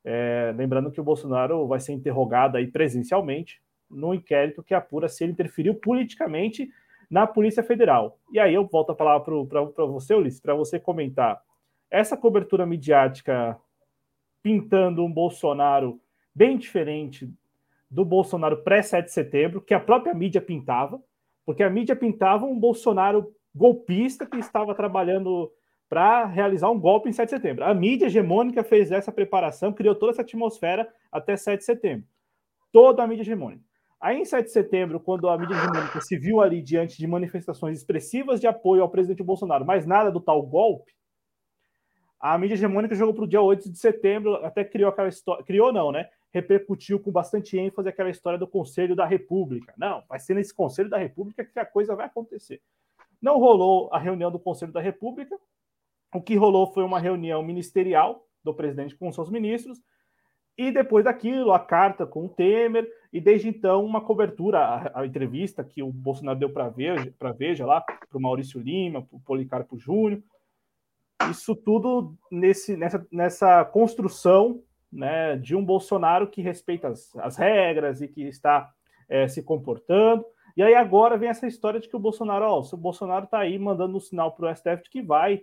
É, lembrando que o Bolsonaro vai ser interrogado aí presencialmente no inquérito que apura se ele interferiu politicamente na Polícia Federal. E aí eu volto a palavra para você, Ulisses, para você comentar essa cobertura midiática pintando um Bolsonaro bem diferente do Bolsonaro pré-7 de setembro, que a própria mídia pintava, porque a mídia pintava um Bolsonaro golpista que estava trabalhando para realizar um golpe em 7 de setembro. A mídia hegemônica fez essa preparação, criou toda essa atmosfera até 7 de setembro. Toda a mídia hegemônica. Aí, em 7 de setembro, quando a mídia hegemônica se viu ali diante de manifestações expressivas de apoio ao presidente Bolsonaro, mas nada do tal golpe, a mídia hegemônica jogou para o dia 8 de setembro, até criou aquela história. Criou, não, né? Repercutiu com bastante ênfase aquela história do Conselho da República. Não, vai ser nesse Conselho da República que a coisa vai acontecer. Não rolou a reunião do Conselho da República. O que rolou foi uma reunião ministerial do presidente com seus ministros. E depois daquilo, a carta com o Temer, e desde então, uma cobertura, a, a entrevista que o Bolsonaro deu para Veja, Veja lá, para o Maurício Lima, para o Policarpo Júnior, isso tudo nesse, nessa, nessa construção né, de um Bolsonaro que respeita as, as regras e que está é, se comportando. E aí agora vem essa história de que o Bolsonaro, ó, o Bolsonaro está aí mandando um sinal para o STF de que vai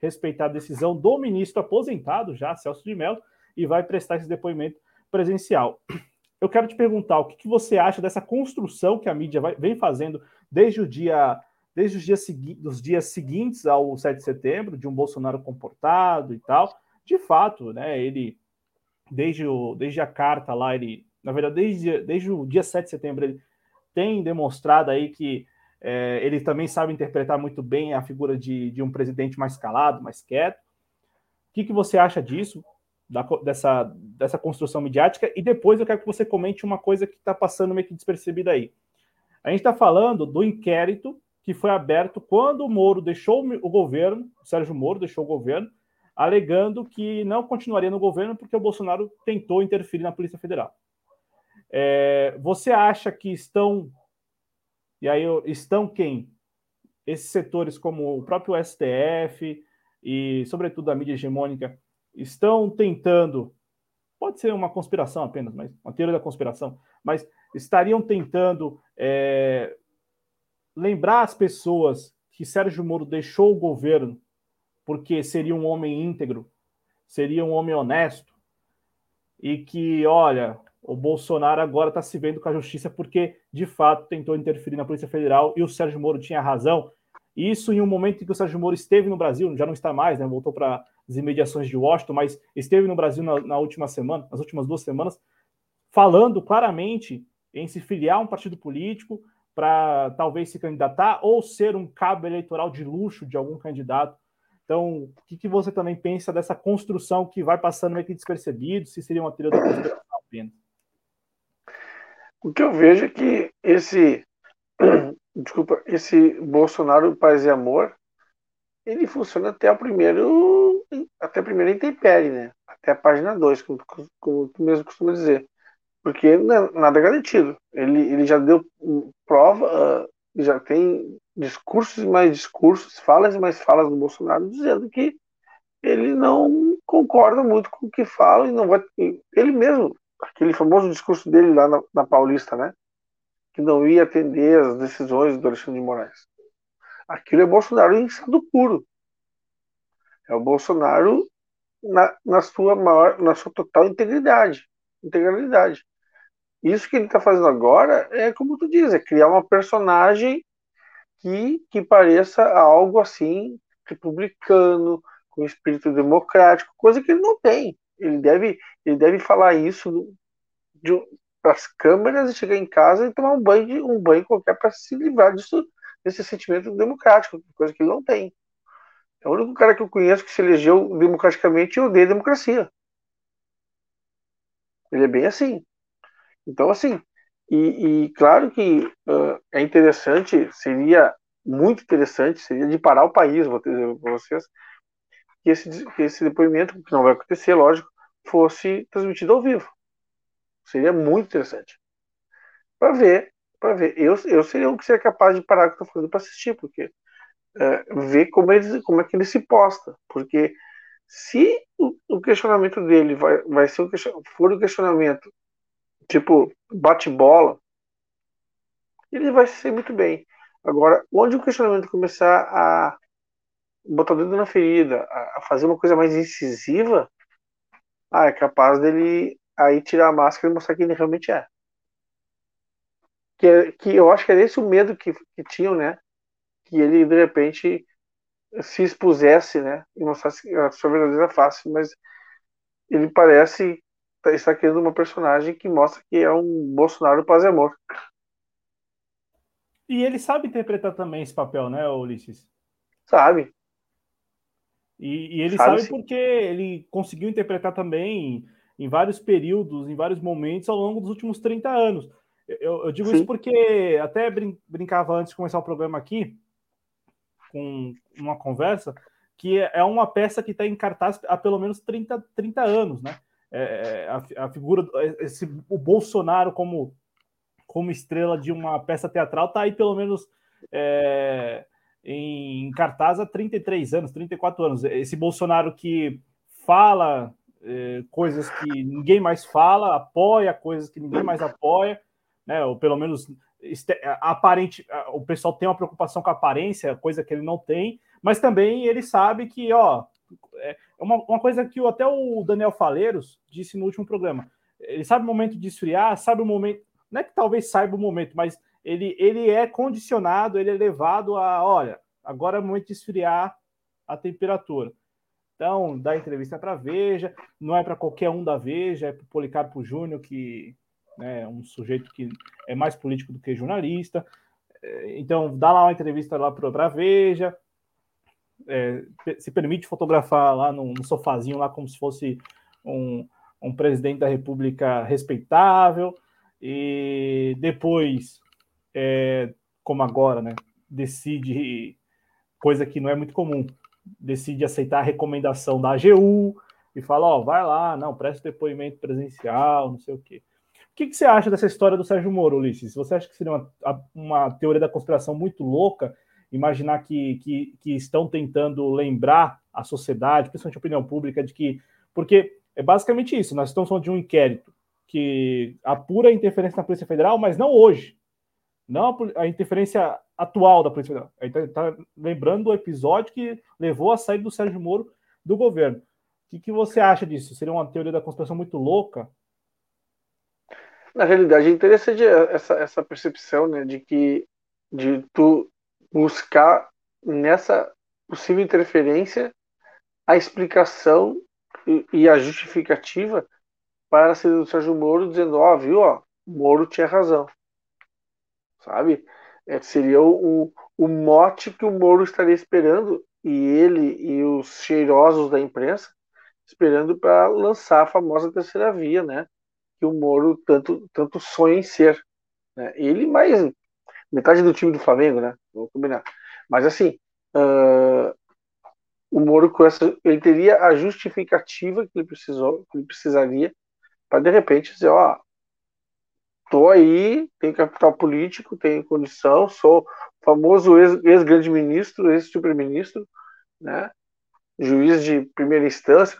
respeitar a decisão do ministro aposentado já, Celso de Mello, e vai prestar esse depoimento presencial. Eu quero te perguntar o que, que você acha dessa construção que a mídia vai, vem fazendo desde o dia desde os dias, dos dias seguintes ao 7 de setembro, de um Bolsonaro comportado e tal. De fato, né, ele, desde, o, desde a carta lá, ele, na verdade, desde, desde o dia 7 de setembro, ele tem demonstrado aí que é, ele também sabe interpretar muito bem a figura de, de um presidente mais calado, mais quieto. O que, que você acha disso, da, dessa, dessa construção midiática? E depois eu quero que você comente uma coisa que está passando meio que despercebida aí. A gente está falando do inquérito que foi aberto quando o Moro deixou o governo, o Sérgio Moro deixou o governo, alegando que não continuaria no governo porque o Bolsonaro tentou interferir na Polícia Federal. É, você acha que estão, e aí estão quem? Esses setores como o próprio STF e, sobretudo, a mídia hegemônica estão tentando, pode ser uma conspiração apenas, mas uma teoria da conspiração, mas estariam tentando é, lembrar as pessoas que Sérgio Moro deixou o governo porque seria um homem íntegro, seria um homem honesto, e que, olha, o Bolsonaro agora está se vendo com a justiça porque, de fato, tentou interferir na Polícia Federal e o Sérgio Moro tinha razão. Isso em um momento em que o Sérgio Moro esteve no Brasil, já não está mais, né? Voltou para as imediações de Washington, mas esteve no Brasil na, na última semana, nas últimas duas semanas, falando claramente em se filiar a um partido político, para talvez se candidatar ou ser um cabo eleitoral de luxo de algum candidato. Então, o que, que você também pensa dessa construção que vai passando meio que despercebido, se seria uma teoria da conspiração apenas? O que eu vejo é que esse, (clears throat) desculpa, esse Bolsonaro Paz e Amor, ele funciona até o primeiro, até a primeira intempérie, né? Até a página 2, como, como tu mesmo costuma dizer porque nada é garantido. Ele, ele já deu prova, uh, já tem discursos e mais discursos, falas e mais falas do Bolsonaro dizendo que ele não concorda muito com o que fala e não vai. Ele mesmo, aquele famoso discurso dele lá na, na Paulista, né? Que não ia atender as decisões do Alexandre de Moraes. Aquilo é Bolsonaro em estado puro. É o Bolsonaro na, na sua maior, na sua total integridade integralidade. Isso que ele está fazendo agora é, como tu diz, é criar uma personagem que, que pareça algo assim, republicano, com espírito democrático, coisa que ele não tem. Ele deve, ele deve falar isso para as câmeras e chegar em casa e tomar um banho, de, um banho qualquer para se livrar disso, desse sentimento democrático, coisa que ele não tem. É o único cara que eu conheço que se elegeu democraticamente e odeia democracia. Ele é bem assim. Então, assim, e, e claro que uh, é interessante, seria muito interessante, seria de parar o país, vou dizer para vocês, que esse, que esse depoimento, que não vai acontecer, lógico, fosse transmitido ao vivo. Seria muito interessante. Para ver, para ver. Eu, eu seria um que seria capaz de parar o que estou fazendo para assistir, porque uh, ver como, ele, como é que ele se posta. Porque se o, questionamento dele vai, vai ser um for um questionamento tipo bate-bola, ele vai ser muito bem. Agora, onde o questionamento começar a botar o dedo na ferida, a, fazer uma coisa mais incisiva, ah, é capaz dele aí tirar a máscara e mostrar quem ele realmente é. Que, é, que eu acho que é esse o medo que, que tinham, né? Que ele, de repente, se expusesse, né, e mostrasse a sua verdadeira face, mas ele parece estar criando uma personagem que mostra que é um Bolsonaro paz e amor. E ele sabe interpretar também esse papel, né, Ulisses? Sabe. E, e ele sabe, sabe porque ele conseguiu interpretar também em vários períodos, em vários momentos ao longo dos últimos 30 anos. Eu, eu digo Sim. isso porque até brin brincava antes de começar o programa aqui, com uma conversa, que é uma peça que está em cartaz há pelo menos 30, 30 anos, né? É, é, a, a, figura, esse, o Bolsonaro como, como estrela de uma peça teatral está aí pelo menos é, em cartaz há 33 anos, 34 anos. Esse Bolsonaro que fala é, coisas que ninguém mais fala, apoia coisas que ninguém mais apoia, né? Ou pelo menos aparente, o pessoal tem uma preocupação com a aparência, coisa que ele não tem, mas também ele sabe que, ó, é uma, uma coisa que até o Daniel Faleiros disse no último programa. Ele sabe o momento de esfriar, sabe o momento, não é que talvez saiba o momento, mas ele, ele é condicionado, ele é levado a, olha, agora é o momento de esfriar a temperatura. Então, dá entrevista para Veja, não é para qualquer um da Veja, é para o Policarpo Júnior, que né, é um sujeito que é mais político do que jornalista. É, então, dá lá uma entrevista lá para a Veja, é, se permite fotografar lá no, no, sofazinho, lá como se fosse um, um presidente da República respeitável, e depois é, como agora, né, decide coisa que não é muito comum, decide aceitar a recomendação da AGU e fala, ó, vai lá, não, presta depoimento presencial, não sei o quê. Que, que você acha dessa história do Sérgio Moro, Ulisses? Você acha que seria uma, uma teoria da conspiração muito louca imaginar que, que, que estão tentando lembrar a sociedade, principalmente a opinião pública, de que. Porque é basicamente isso, nós estamos falando de um inquérito que apura a interferência na Polícia Federal, mas não hoje não a, a interferência atual da Polícia Federal. Está tá lembrando o episódio que levou a saída do Sérgio Moro do governo. O que, que você acha disso? Seria uma teoria da conspiração muito louca? Na realidade, é interessante essa, essa percepção né, de que de tu buscar nessa possível interferência a explicação e, e a justificativa para saída do Sérgio Moro, dizendo, ó, oh, viu, ó, Moro tinha razão sabe? É, seria o, o mote que o Moro estaria esperando, e ele e os cheirosos da imprensa esperando para lançar a famosa terceira via, né? Que o Moro tanto, tanto sonha em ser. Né? Ele mais metade do time do Flamengo, né? Vamos combinar. Mas assim, uh, o Moro com essa, ele teria a justificativa que ele precisou, que ele precisaria para de repente dizer, ó, Estou aí, tenho capital político, tenho condição, sou famoso ex-grande ministro, ex-super-ministro, né? Juiz de primeira instância,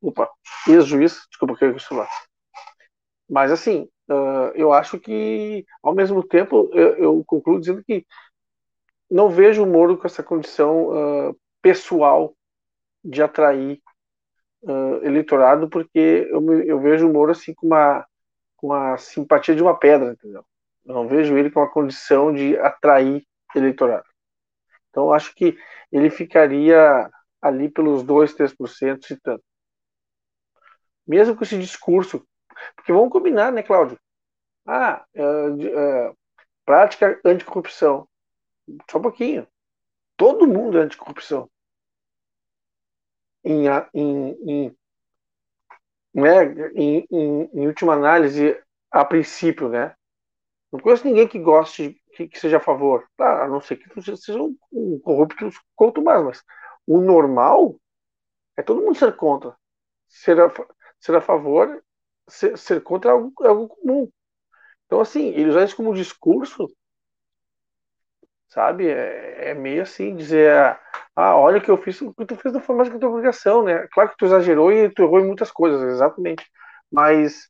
opa, ex-juiz, desculpa que eu lá. Mas assim, uh, eu acho que, ao mesmo tempo, eu, concluo dizendo que não vejo o Moro com essa condição uh, pessoal de atrair uh, eleitorado, porque eu, vejo o Moro assim com uma com a simpatia de uma pedra, entendeu? Eu não vejo ele com a condição de atrair eleitorado. Então, acho que ele ficaria ali pelos 2, 3% e tanto. Mesmo com esse discurso. Porque vamos combinar, né, Cláudio? Ah, é, é, prática anticorrupção. Só um pouquinho. Todo mundo é anticorrupção. Em, em, em né, em, em, em, última análise, a princípio, né? Não conheço ninguém que goste, que, que seja a favor. Tá, a não ser que seja um, um corrupto quanto mais, mas o normal é todo mundo ser contra. Ser a, ser a favor, ser, ser contra é algo, é algo comum. Então, assim, ele usar isso como discurso, sabe? É, é meio assim, dizer, ah, ah, olha o que eu fiz, o que tu fez não foi mais que a tua obrigação, né? Claro que tu exagerou e tu errou em muitas coisas, exatamente. Mas,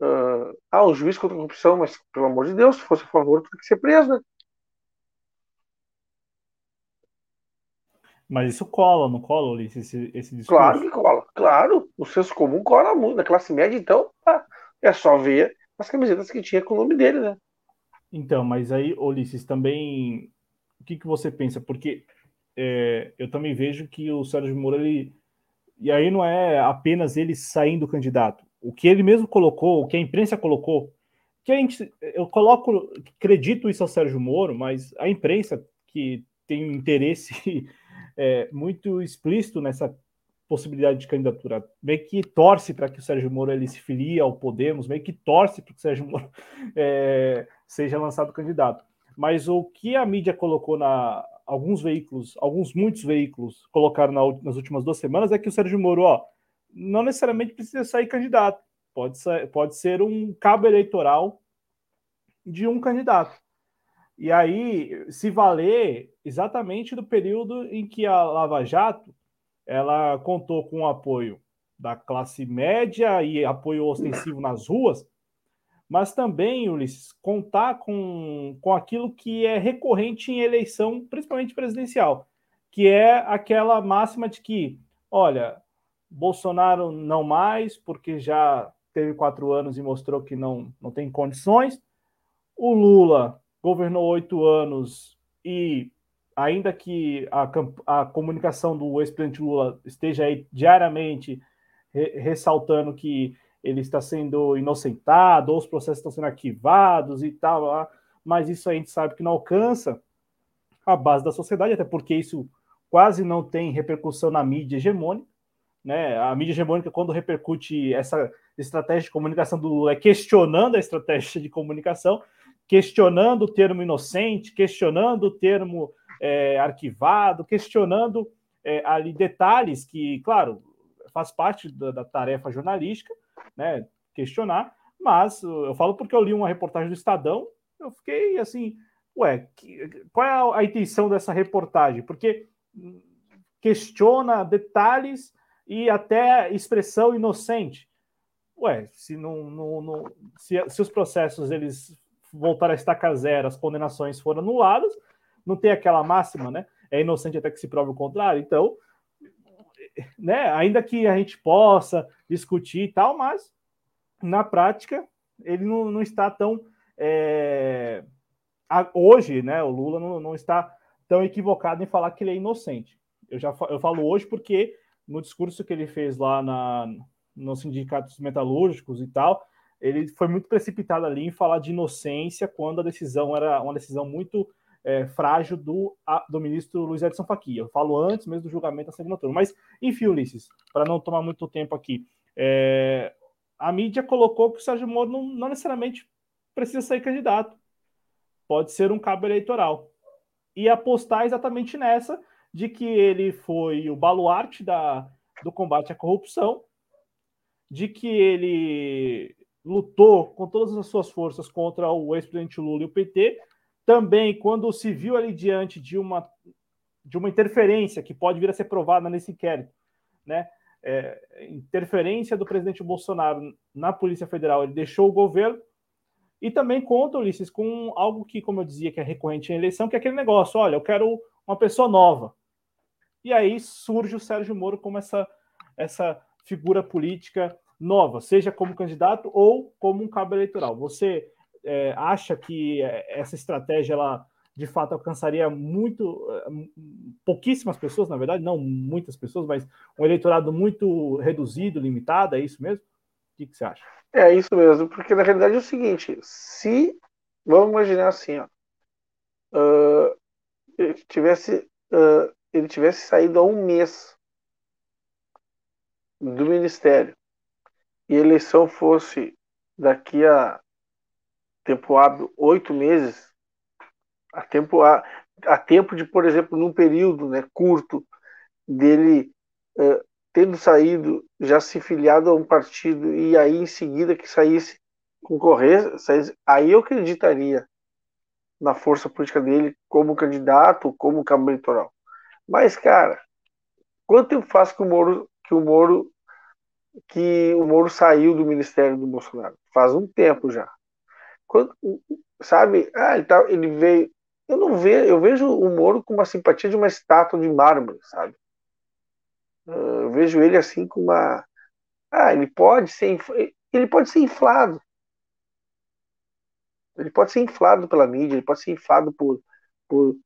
uh, ah, o juiz contra a corrupção, mas pelo amor de Deus, se fosse a favor, tem que ser preso, né? Mas isso cola, não cola, Ulisses, esse, esse discurso? Claro que cola, claro. O senso comum cola muito. Na classe média, então, ah, é só ver as camisetas que tinha com o nome dele, né? Então, mas aí, Ulisses, também o que, que você pensa? Porque é, eu também vejo que o Sérgio Moro, ele, e aí não é apenas ele saindo candidato. O que ele mesmo colocou, o que a imprensa colocou, que a gente, eu coloco, acredito isso ao Sérgio Moro, mas a imprensa que tem interesse (laughs) é, muito explícito nessa possibilidade de candidatura, meio que torce para que o Sérgio Moro ele se filie ao Podemos, meio que torce para que o Sérgio Moro (laughs) é, seja lançado candidato. Mas o que a mídia colocou na alguns veículos, alguns muitos veículos colocaram na, nas últimas duas semanas é que o Sérgio Moro, ó, não necessariamente precisa sair candidato, pode ser, pode ser um cabo eleitoral de um candidato. E aí se valer exatamente do período em que a Lava Jato ela contou com o apoio da classe média e apoio ostensivo nas ruas, mas também, Ulisses, contar com, com aquilo que é recorrente em eleição, principalmente presidencial, que é aquela máxima de que, olha, Bolsonaro não mais, porque já teve quatro anos e mostrou que não, não tem condições. O Lula governou oito anos e ainda que a, a comunicação do ex-presidente Lula esteja aí diariamente re, ressaltando que ele está sendo inocentado, ou os processos estão sendo arquivados e tal, mas isso a gente sabe que não alcança a base da sociedade, até porque isso quase não tem repercussão na mídia hegemônica. Né? A mídia hegemônica, quando repercute essa estratégia de comunicação do Lula, é questionando a estratégia de comunicação, questionando o termo inocente, questionando o termo é, arquivado, questionando é, ali detalhes que, claro, faz parte da, da, tarefa jornalística, né? Questionar, mas eu falo porque eu li uma reportagem do Estadão, eu fiquei assim, ué, qual é a, a intenção dessa reportagem? Porque questiona detalhes e até expressão inocente. Ué, se, não, não, não se, se, os processos eles voltarem a estacar zero, as condenações foram anuladas, não tem aquela máxima, né? É inocente até que se prove o contrário. Então, né, ainda que a gente possa discutir e tal, mas na prática ele não, não está tão. É... Hoje, né, o Lula não, não está tão equivocado em falar que ele é inocente. Eu já eu falo hoje porque no discurso que ele fez lá na, nos sindicatos metalúrgicos e tal, ele foi muito precipitado ali em falar de inocência quando a decisão era uma decisão muito é, frágil do, a, do ministro Luiz Edson Fachin. Eu falo antes mesmo do julgamento da segunda turma. Mas, enfim, Ulisses, para não tomar muito tempo aqui, é, a mídia colocou que o Sérgio Moro não, não necessariamente precisa ser candidato. Pode ser um cabo eleitoral. E apostar exatamente nessa, de que ele foi o baluarte da, do combate à corrupção, de que ele lutou com todas as suas forças contra o ex-presidente Lula e o PT, também, quando se viu ali diante de uma, de uma interferência que pode vir a ser provada nesse inquérito, né? É, interferência do presidente Bolsonaro na Polícia Federal, ele deixou o governo e também conta, Ulisses, com algo que, como eu dizia, que é recorrente em eleição, que é aquele negócio, olha, eu quero uma pessoa nova. E aí surge o Sérgio Moro como essa, essa figura política nova, seja como candidato ou como um cabo eleitoral. Você é, acha que é, essa estratégia ela de fato alcançaria muito é, pouquíssimas pessoas, na verdade, não muitas pessoas, mas um eleitorado muito reduzido, limitado, é isso mesmo? O que, que você acha? É isso mesmo, porque na realidade é o seguinte: se vamos imaginar assim, ó, uh, tivesse uh, ele tivesse saído há um mês do ministério e a eleição fosse daqui a tempo hábil oito meses, a tempo, a, a tempo de, por exemplo, num período né, curto, dele uh, tendo saído, já se filiado a um partido e aí em seguida que saísse concorrer, saísse, aí eu acreditaria na força política dele como candidato, como cabo eleitoral. Mas, cara, quanto tempo faz que o Moro, que o Moro, que o Moro saiu do Ministério do Bolsonaro? Faz um tempo já. Quando, sabe, ah, ele, tá, ele veio. Eu não vejo, eu vejo o Moro com uma simpatia de uma estátua de mármore, sabe? Ah, eu vejo ele assim com uma. Ah, ele pode ser, ele pode ser inflado. Ele pode ser inflado pela mídia, ele pode ser inflado por, por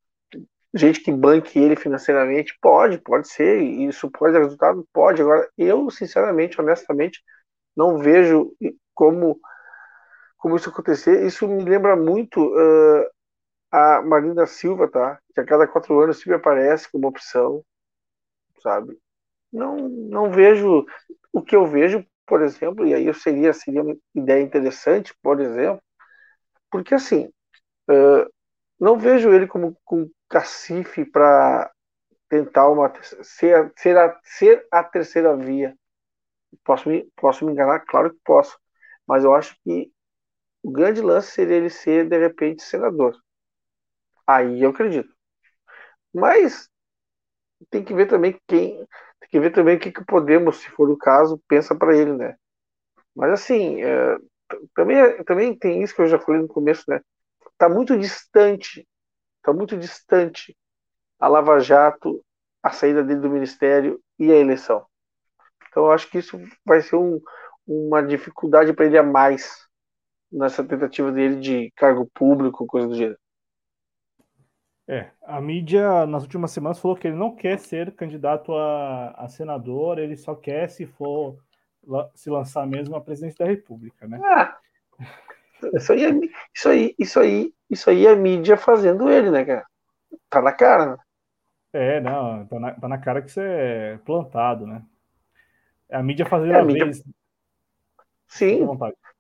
gente que banque ele financeiramente. Pode, pode ser, isso pode dar resultado? Pode. Agora, eu, sinceramente, honestamente, não vejo como como isso acontecer. Isso me lembra muito uh, a Marina Silva, tá? Que a cada quatro anos sempre aparece como opção. sabe? Não, não vejo o que eu vejo, por exemplo, e aí seria seria uma ideia interessante, por exemplo, porque assim, uh, não vejo ele como com cacife para tentar uma ser, ser, a, ser a terceira via. Posso me, posso me enganar? Claro que posso. Mas eu acho que o grande lance seria ele ser, de repente, senador. Aí eu acredito. Mas tem que ver também quem. Tem que ver também o que, que Podemos, se for o caso, pensa para ele, né? Mas assim, é, também, também tem isso que eu já falei no começo, né? Tá muito distante, tá muito distante a Lava Jato, a saída dele do ministério e a eleição. Então eu acho que isso vai ser um, uma dificuldade para ele a mais nessa tentativa dele de cargo público, coisa do gênero. É, a mídia nas últimas semanas falou que ele não quer ser candidato a, a senador, ele só quer se for se lançar mesmo a presidência da República, né? Ah, isso aí, é, isso aí, isso aí, isso aí é a mídia fazendo ele, né, cara? Tá na cara, né? É, não, tá na, tá na cara que você é plantado, né? É a mídia fazendo é a, mídia... vez. Sim,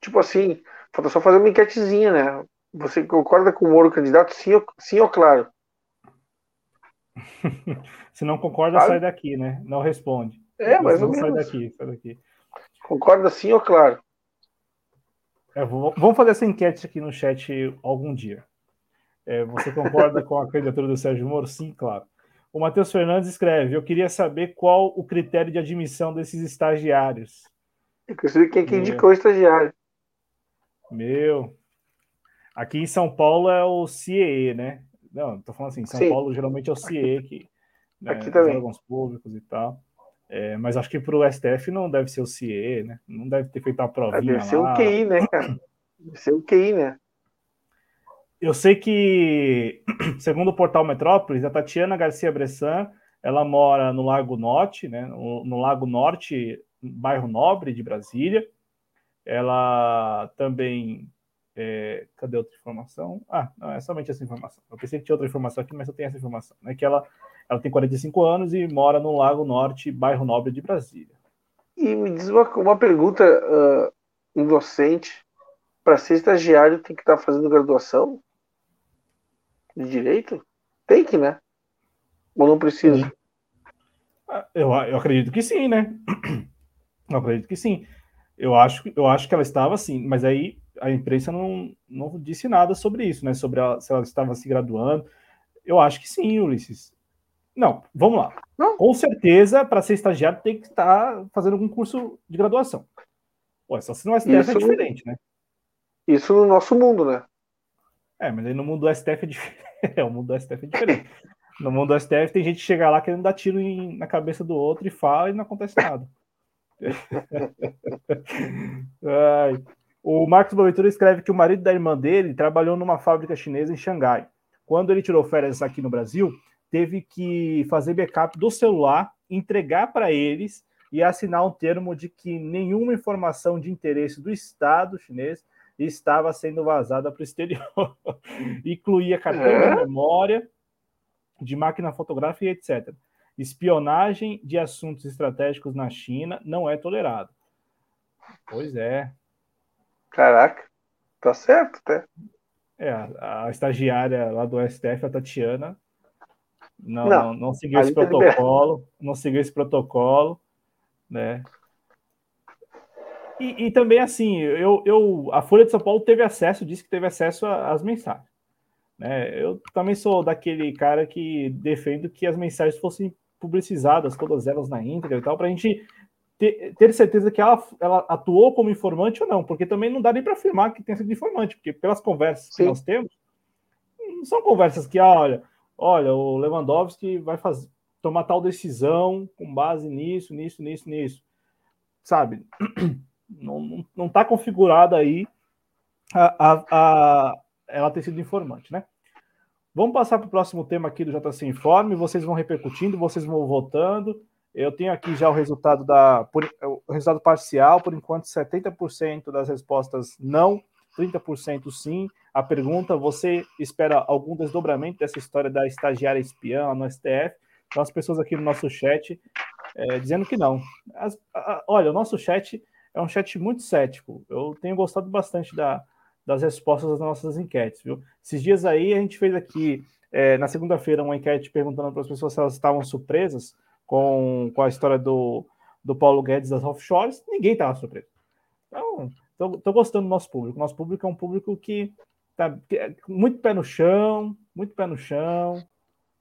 tipo assim, falta só fazer uma enquetezinha, né? Você concorda com o Moro candidato? Sim ou, sim ou claro? (laughs) Se não concorda, sai daqui, né? Não responde. É, mas ou menos. Sai daqui, sai daqui. Concorda sim ou claro? É, vamos fazer essa enquete aqui no chat algum dia. É, você concorda com a candidatura do Sérgio Moro? Sim, claro. O Matheus Fernandes escreve: Eu queria saber qual o critério de admissão desses estagiários. Eu queria saber quem que indicou o estagiário. Meu, Aqui em São Paulo é o CIE, né? Não, tô falando assim, São Sim. Paulo geralmente é o CIE que né, aqui também. órgãos públicos e tal. É, mas acho que para o STF não deve ser o CIE, né? Não deve ter feito a provinha deve lá. ser o QI, né, cara? Deve ser o QI, né? Eu sei que, (clears throat) segundo o portal Metrópolis, a Tatiana Garcia Bressan, ela mora no Lago Norte, né? No, no Lago Norte, bairro Nobre de Brasília. Ela também é, cadê outra informação? Ah, não, é somente essa informação. Eu pensei que tinha outra informação aqui, mas eu tenho essa informação. Né? Que ela, ela tem 45 anos e mora no Lago Norte, bairro Nobre de Brasília. E me diz uma, uma pergunta uh, inocente. Para ser estagiário, tem que estar tá fazendo graduação de direito? Tem que, né? Ou não precisa? Ah, eu, eu acredito que sim, né? (clears throat) Eu acredito que sim. Eu acho, eu acho que ela estava assim, mas aí a imprensa não, não disse nada sobre isso, né? Sobre a, se ela estava se graduando. Eu acho que sim, Ulisses. Não, vamos lá. Não. Com certeza, para ser estagiário, tem que estar fazendo algum curso de graduação. Pô, só se no STF é isso, é diferente, né? Isso no nosso mundo, né? É, mas aí no mundo do STF é diferente. (laughs) é, o mundo do STF é diferente. no mundo do STF tem gente que chega lá querendo dar tiro em, na cabeça do outro e fala e não acontece nada. (laughs) Ai. O Marcos Boaventura escreve que o marido da irmã dele trabalhou numa fábrica chinesa em Xangai. Quando ele tirou férias aqui no Brasil, teve que fazer backup do celular, entregar para eles e assinar um termo de que nenhuma informação de interesse do Estado chinês estava sendo vazada para o exterior. (laughs) Incluía cartão é? de memória, de máquina fotográfica e etc. Espionagem de assuntos estratégicos na China não é tolerado. Pois é, Caraca, tá certo, até. É, a, a estagiária lá do STF, a Tatiana, não, não, não, não seguiu esse protocolo, não seguiu esse protocolo, né? E, e, também, assim, eu, eu, a Folha de São Paulo teve acesso, disse que teve acesso às mensagens. Né? Eu também sou daquele cara que defendo que as mensagens fossem publicizadas, todas elas na íntegra e tal, para a gente ter, ter certeza que ela, ela atuou como informante ou não, porque também não dá nem para afirmar que tenha sido informante, porque pelas conversas Sim. que nós temos, não são conversas que, ah, olha, olha, o Lewandowski vai fazer, tomar tal decisão com base nisso, nisso, nisso, nisso. Sabe? (clears throat) Não, não, está configurada aí a, a, a, ela ter sido informante, né? Vamos passar para o próximo tema aqui do JC Informe. Vocês vão repercutindo, vocês vão votando. Eu tenho aqui já o resultado da por, o resultado parcial, por enquanto 70% das respostas não, 30% sim. A pergunta: você espera algum desdobramento dessa história da estagiária espiã no STF? Então, as pessoas aqui no nosso chat é, dizendo que não. As, a, olha, o nosso chat é um chat muito cético. Eu tenho gostado bastante da, das respostas das nossas enquetes, viu? Esses dias aí a gente fez aqui, é, na segunda-feira, uma enquete perguntando para as pessoas se elas estavam surpresas com, com a história do, do Paulo Guedes das offshores. Ninguém estava surpreso. Então, estou gostando do nosso público. Nosso público é um público que tá é muito pé no chão, muito pé no chão.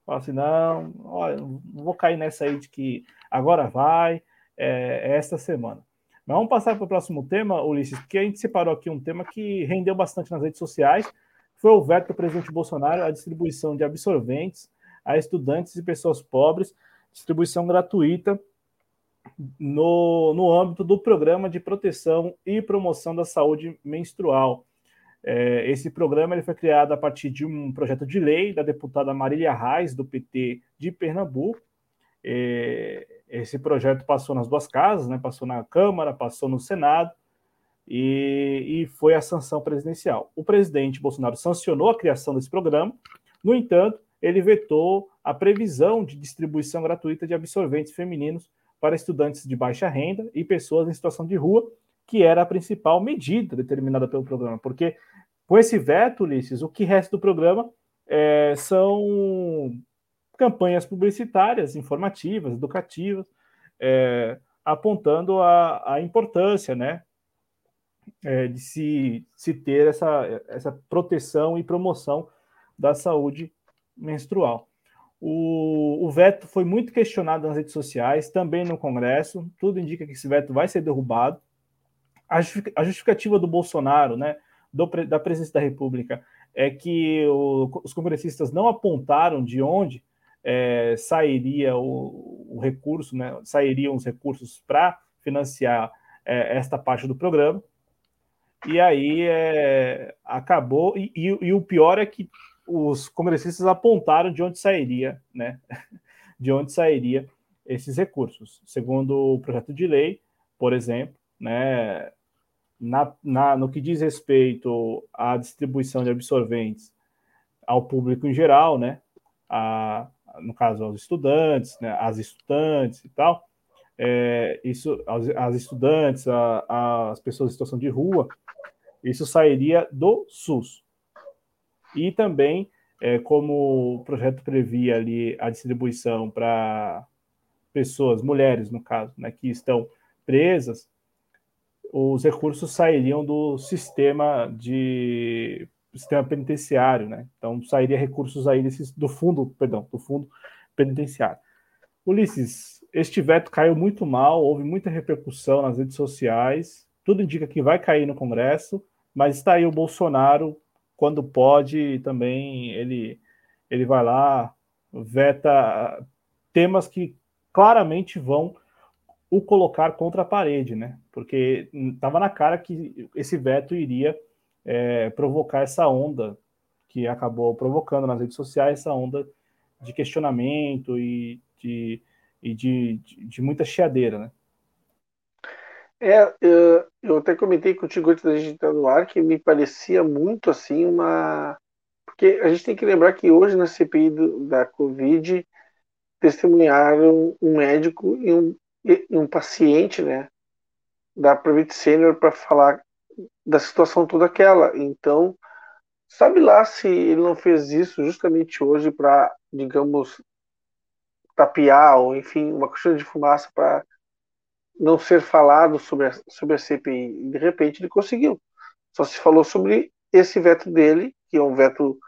Fala assim, não, olha, não vou cair nessa aí de que agora vai, é, é esta semana. Mas vamos passar para o próximo tema, Ulisses, porque a gente separou aqui um tema que rendeu bastante nas redes sociais, foi o veto do presidente Bolsonaro à distribuição de absorventes a estudantes e pessoas pobres, distribuição gratuita no, no âmbito do Programa de Proteção e Promoção da Saúde Menstrual. É, esse programa ele foi criado a partir de um projeto de lei da deputada Marília Reis, do PT de Pernambuco. É, esse projeto passou nas duas casas, né? passou na Câmara, passou no Senado e, e foi a sanção presidencial. O presidente Bolsonaro sancionou a criação desse programa, no entanto, ele vetou a previsão de distribuição gratuita de absorventes femininos para estudantes de baixa renda e pessoas em situação de rua, que era a principal medida determinada pelo programa, porque com esse veto, Ulisses, o que resta do programa é, são campanhas publicitárias, informativas, educativas, é, apontando a, a, importância né, é, de se, se ter essa, essa proteção e promoção da saúde menstrual. O, o, veto foi muito questionado nas redes sociais, também no Congresso. Tudo indica que esse veto vai ser derrubado. A, justificativa do Bolsonaro, né, do, da presidência da República, é que o, os congressistas não apontaram de onde é, sairia o, o, recurso, né, sairiam os recursos para financiar é, esta parte do programa. E aí é, acabou, e, e, e, o pior é que os congressistas apontaram de onde sairia, né? (laughs) De onde sairia esses recursos. Segundo o projeto de lei, por exemplo, né, na, na, no que diz respeito à distribuição de absorventes ao público em geral, né, a, no caso aos estudantes, né, as estudantes e tal, é, isso, as, as estudantes, a, as pessoas em situação de rua, isso sairia do SUS. E também, é, como o projeto previa ali a distribuição para pessoas, mulheres no caso, né, que estão presas, os recursos sairiam do sistema de sistema penitenciário, né? Então sairia recursos aí desses, do fundo, perdão, do fundo penitenciário. Ulisses, este veto caiu muito mal, houve muita repercussão nas redes sociais, tudo indica que vai cair no Congresso, mas está aí o Bolsonaro, quando pode, também ele, ele vai lá, veta temas que claramente vão o colocar contra a parede, né? Porque estava na cara que esse veto iria é, provocar essa onda que acabou provocando nas redes sociais, essa onda de questionamento e de, e de, de, de muita chiadeira, né? É, eu até comentei contigo antes da gente entrar no ar que me parecia muito assim uma. Porque a gente tem que lembrar que hoje na CPI do, da Covid testemunharam um médico e um e um paciente, né, da Private Senior para falar da situação toda aquela. Então, sabe lá se ele não fez isso justamente hoje para, digamos, tapear ou, enfim, uma questão de fumaça para não ser falado sobre a, sobre a CPI. De repente ele conseguiu. Só se falou sobre esse veto dele, que é um veto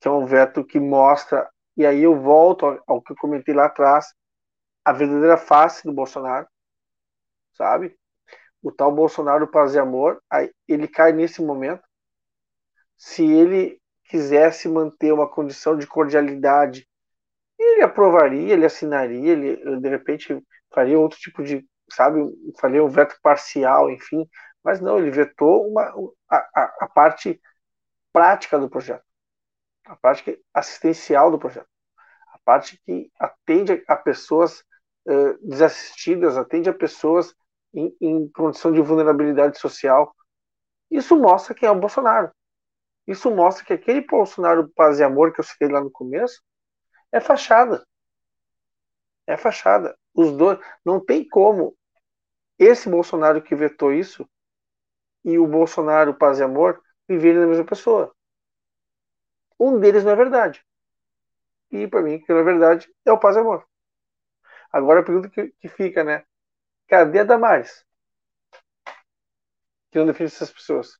que é um veto que mostra, e aí eu volto ao, ao que eu comentei lá atrás, a verdadeira face do Bolsonaro, sabe? O tal Bolsonaro paz e amor, aí ele cai nesse momento. Se ele quisesse manter uma condição de cordialidade, ele aprovaria, ele assinaria, ele de repente faria outro tipo de, sabe, faria um veto parcial, enfim, mas não, ele vetou uma, a, a, a parte prática do projeto, a parte assistencial do projeto, a parte que atende a pessoas uh, desassistidas, atende a pessoas em, em condição de vulnerabilidade social. Isso mostra quem é o Bolsonaro. Isso mostra que aquele Bolsonaro paz e amor que eu citei lá no começo é fachada. É fachada. Os dois. Não tem como esse Bolsonaro que vetou isso e o Bolsonaro Paz e Amor viverem na mesma pessoa. Um deles não é verdade. E para mim, que é verdade, é o Paz e Amor. Agora a pergunta que, que fica, né? Cadê a Damares? Que não defende essas pessoas.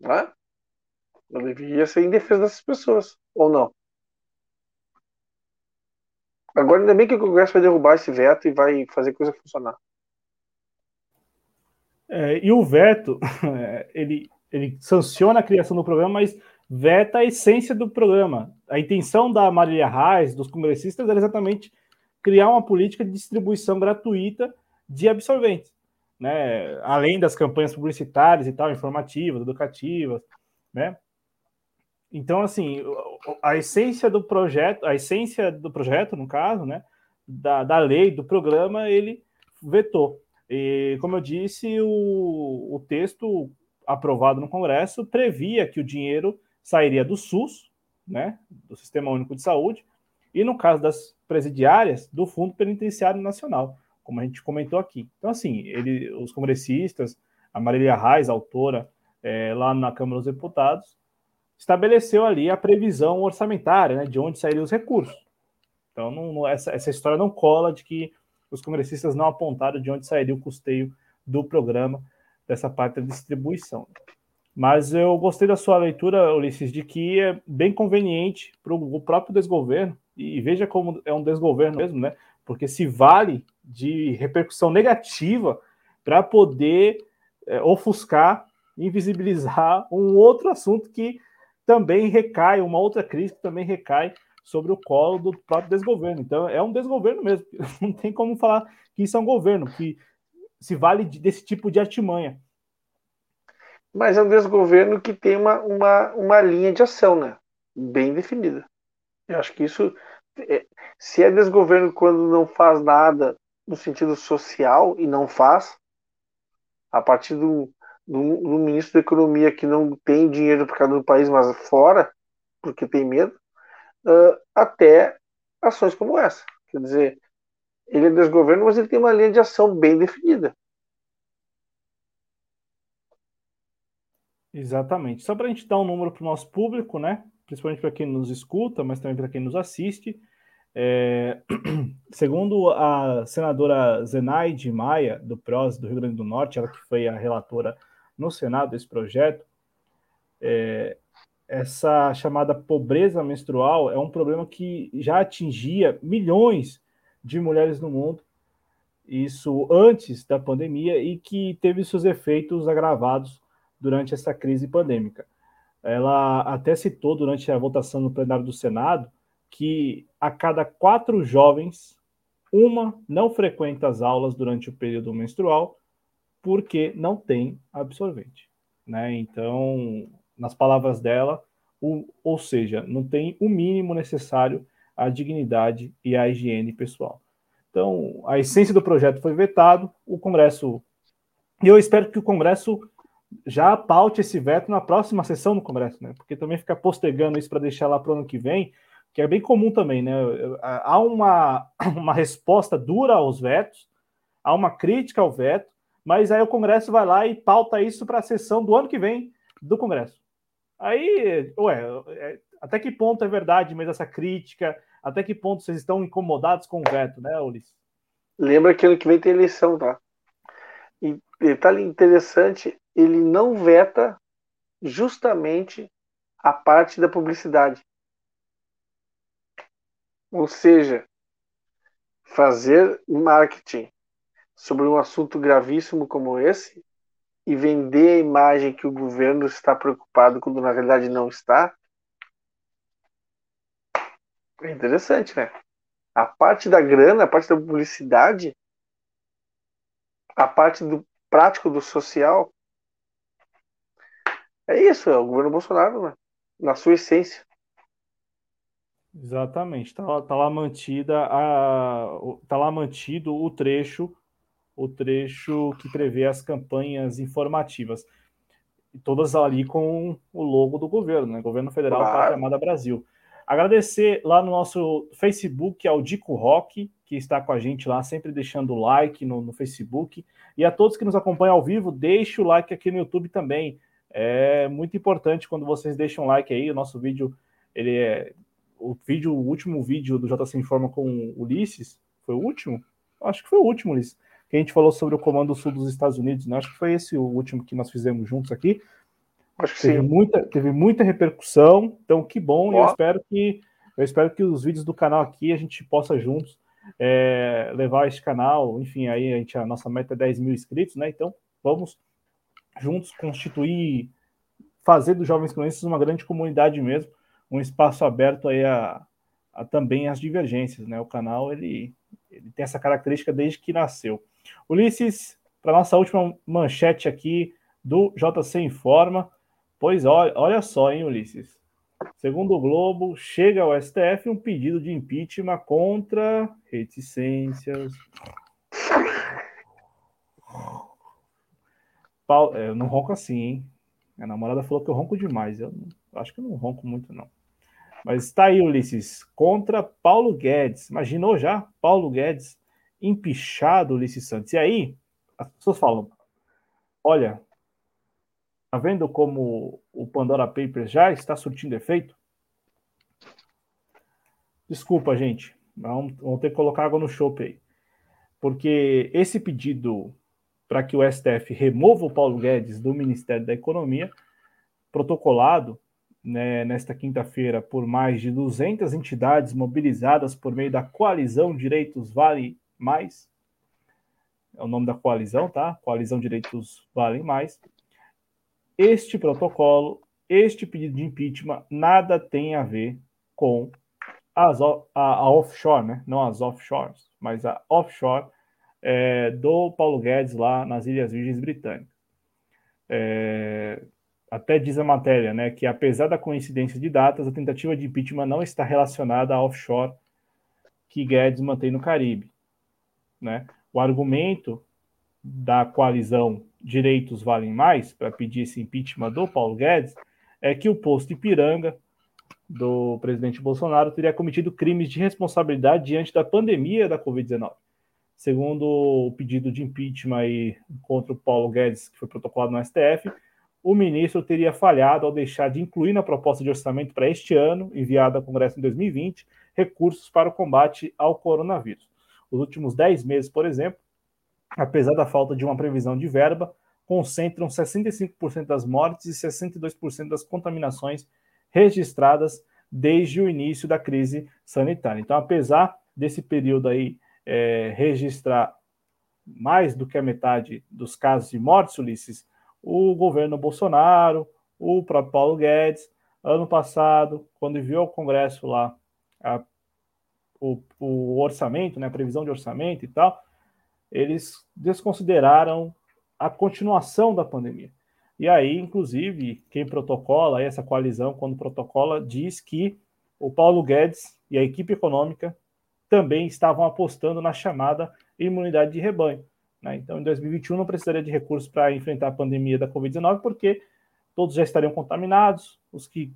Não é? Eu devia ser em defesa dessas pessoas, ou não? Agora, ainda bem que o Congresso vai derrubar esse veto e vai fazer coisa funcionar. É, e o veto, (laughs) ele, ele sanciona a criação do programa, mas veta a essência do programa. A intenção da Marília Reis, dos congressistas, era exatamente criar uma política de distribuição gratuita de absorventes, né? Além das campanhas publicitárias e tal, informativas, educativas, né? Então, assim, a essência do projeto, a essência do projeto, no caso, né, da, da lei, do programa, ele vetou. E, como eu disse, o, o texto aprovado no Congresso previa que o dinheiro sairia do SUS, né, do Sistema Único de Saúde, e no caso das presidiárias, do Fundo Penitenciário Nacional, como a gente comentou aqui. Então, assim, ele, os congressistas, a Marília Reis, autora, é, lá na Câmara dos Deputados, estabeleceu ali a previsão orçamentária, né, de onde sairiam os recursos. Então, não, essa, essa história não cola de que os congressistas não apontaram de onde sairia o custeio do programa, dessa parte da distribuição. Mas eu gostei da sua leitura, Ulisses, de que é bem conveniente para o próprio desgoverno, e veja como é um desgoverno mesmo, né? Porque se vale de repercussão negativa para poder é, ofuscar, invisibilizar um outro assunto que também recai, uma outra crise que também recai sobre o colo do próprio desgoverno. Então, é um desgoverno mesmo. (laughs) Não tem como falar que isso é um governo, que se vale desse tipo de artimanha. Mas é um desgoverno que tem uma, uma, uma linha de ação, né? Bem definida. Eu acho que isso. É, se é desgoverno quando não faz nada no sentido social e não faz, a partir do, do, do ministro da Economia que não tem dinheiro para cada do país, mas fora, porque tem medo, uh, até ações como essa. Quer dizer, ele é desgoverno, mas ele tem uma linha de ação bem definida. Exatamente. Só para a gente dar um número para o nosso público, né? Principalmente para quem nos escuta, mas também para quem nos assiste. É... (clears throat) Segundo a senadora Zenaide Maia, do PROS do Rio Grande do Norte, ela que foi a relatora no Senado desse projeto, é, essa chamada pobreza menstrual é um problema que já atingia milhões de mulheres no mundo, isso antes da pandemia, e que teve seus efeitos agravados durante essa crise pandêmica. Ela até citou durante a votação no plenário do Senado que a cada quatro jovens, uma não frequenta as aulas durante o período menstrual porque não tem absorvente. Né? Então, nas palavras dela, o, ou seja, não tem o mínimo necessário à dignidade e à higiene pessoal. Então, a essência do projeto foi vetado, o Congresso. E eu espero que o Congresso já paute esse veto na próxima sessão do Congresso, né? Porque também ficar postergando isso para deixar lá para o ano que vem, que é bem comum também, né? Há uma, (coughs) uma resposta dura aos vetos, há uma crítica ao veto, mas aí o Congresso vai lá e pauta isso para a sessão do ano que vem do Congresso. Aí, ué, é, até que ponto é verdade mesmo essa crítica? Até que ponto vocês estão incomodados com o veto, né, Ulisses? Lembra que ano que vem tem eleição, tá? E detalhe interessante, ele não veta justamente a parte da publicidade. Ou seja, fazer marketing sobre um assunto gravíssimo como esse e vender a imagem que o governo está preocupado quando na realidade não está, é interessante, né? A parte da grana, a parte da publicidade, a parte do prático do social, é isso, é o governo Bolsonaro, né? na sua essência. Exatamente, está tá lá mantida a, tá lá mantido o trecho o trecho que prevê as campanhas informativas. E todas ali com o logo do governo, né? Governo Federal claro. Pátria Amada Brasil. Agradecer lá no nosso Facebook ao Dico Rock, que está com a gente lá, sempre deixando o like no, no Facebook. E a todos que nos acompanham ao vivo, deixe o like aqui no YouTube também. É muito importante quando vocês deixam like aí. O nosso vídeo, ele é. O vídeo, o último vídeo do JC Informa com o Ulisses, foi o último? Acho que foi o último, Ulisses. Que a gente falou sobre o Comando Sul dos Estados Unidos, né? Acho que foi esse o último que nós fizemos juntos aqui. Acho que teve sim. Muita, teve muita repercussão, então que bom. Oh. Eu espero que eu espero que os vídeos do canal aqui a gente possa juntos é, levar esse canal. Enfim, aí a, gente, a nossa meta é 10 mil inscritos, né? Então vamos juntos constituir, fazer dos Jovens Cronistas uma grande comunidade mesmo, um espaço aberto aí a, a também as divergências, né? O canal ele, ele tem essa característica desde que nasceu. Ulisses, para nossa última manchete aqui do JC Informa. Pois olha, olha só, hein, Ulisses. Segundo o Globo, chega ao STF um pedido de impeachment contra reticências. Paulo, é, eu não ronco assim, hein? A namorada falou que eu ronco demais. Eu, eu acho que eu não ronco muito, não. Mas está aí, Ulisses, contra Paulo Guedes. Imaginou já? Paulo Guedes empichado, Ulisses Santos. E aí, as pessoas falam: olha, Tá vendo como o Pandora Papers já está surtindo efeito? Desculpa, gente. Vamos ter que colocar água no chope aí. Porque esse pedido para que o STF remova o Paulo Guedes do Ministério da Economia, protocolado né, nesta quinta-feira por mais de 200 entidades mobilizadas por meio da coalizão Direitos Vale Mais, é o nome da coalizão, tá? Coalizão Direitos Vale Mais este protocolo, este pedido de impeachment, nada tem a ver com as, a, a offshore, né? não as offshores, mas a offshore é, do Paulo Guedes lá nas Ilhas Virgens Britânicas. É, até diz a matéria né, que, apesar da coincidência de datas, a tentativa de impeachment não está relacionada à offshore que Guedes mantém no Caribe. Né? O argumento da coalizão Direitos Valem Mais, para pedir esse impeachment do Paulo Guedes, é que o posto Ipiranga do presidente Bolsonaro teria cometido crimes de responsabilidade diante da pandemia da Covid-19. Segundo o pedido de impeachment aí contra o Paulo Guedes, que foi protocolado no STF, o ministro teria falhado ao deixar de incluir na proposta de orçamento para este ano, enviada ao Congresso em 2020, recursos para o combate ao coronavírus. Os últimos 10 meses, por exemplo, apesar da falta de uma previsão de verba, concentram 65% das mortes e 62% das contaminações registradas desde o início da crise sanitária. Então, apesar desse período aí é, registrar mais do que a metade dos casos de mortes, Ulisses, o governo Bolsonaro, o próprio Paulo Guedes, ano passado, quando enviou ao Congresso lá a, o, o orçamento, né, a previsão de orçamento e tal, eles desconsideraram a continuação da pandemia. E aí, inclusive, quem protocola, essa coalizão, quando protocola, diz que o Paulo Guedes e a equipe econômica também estavam apostando na chamada imunidade de rebanho. Né? Então, em 2021, não precisaria de recursos para enfrentar a pandemia da Covid-19, porque todos já estariam contaminados, os que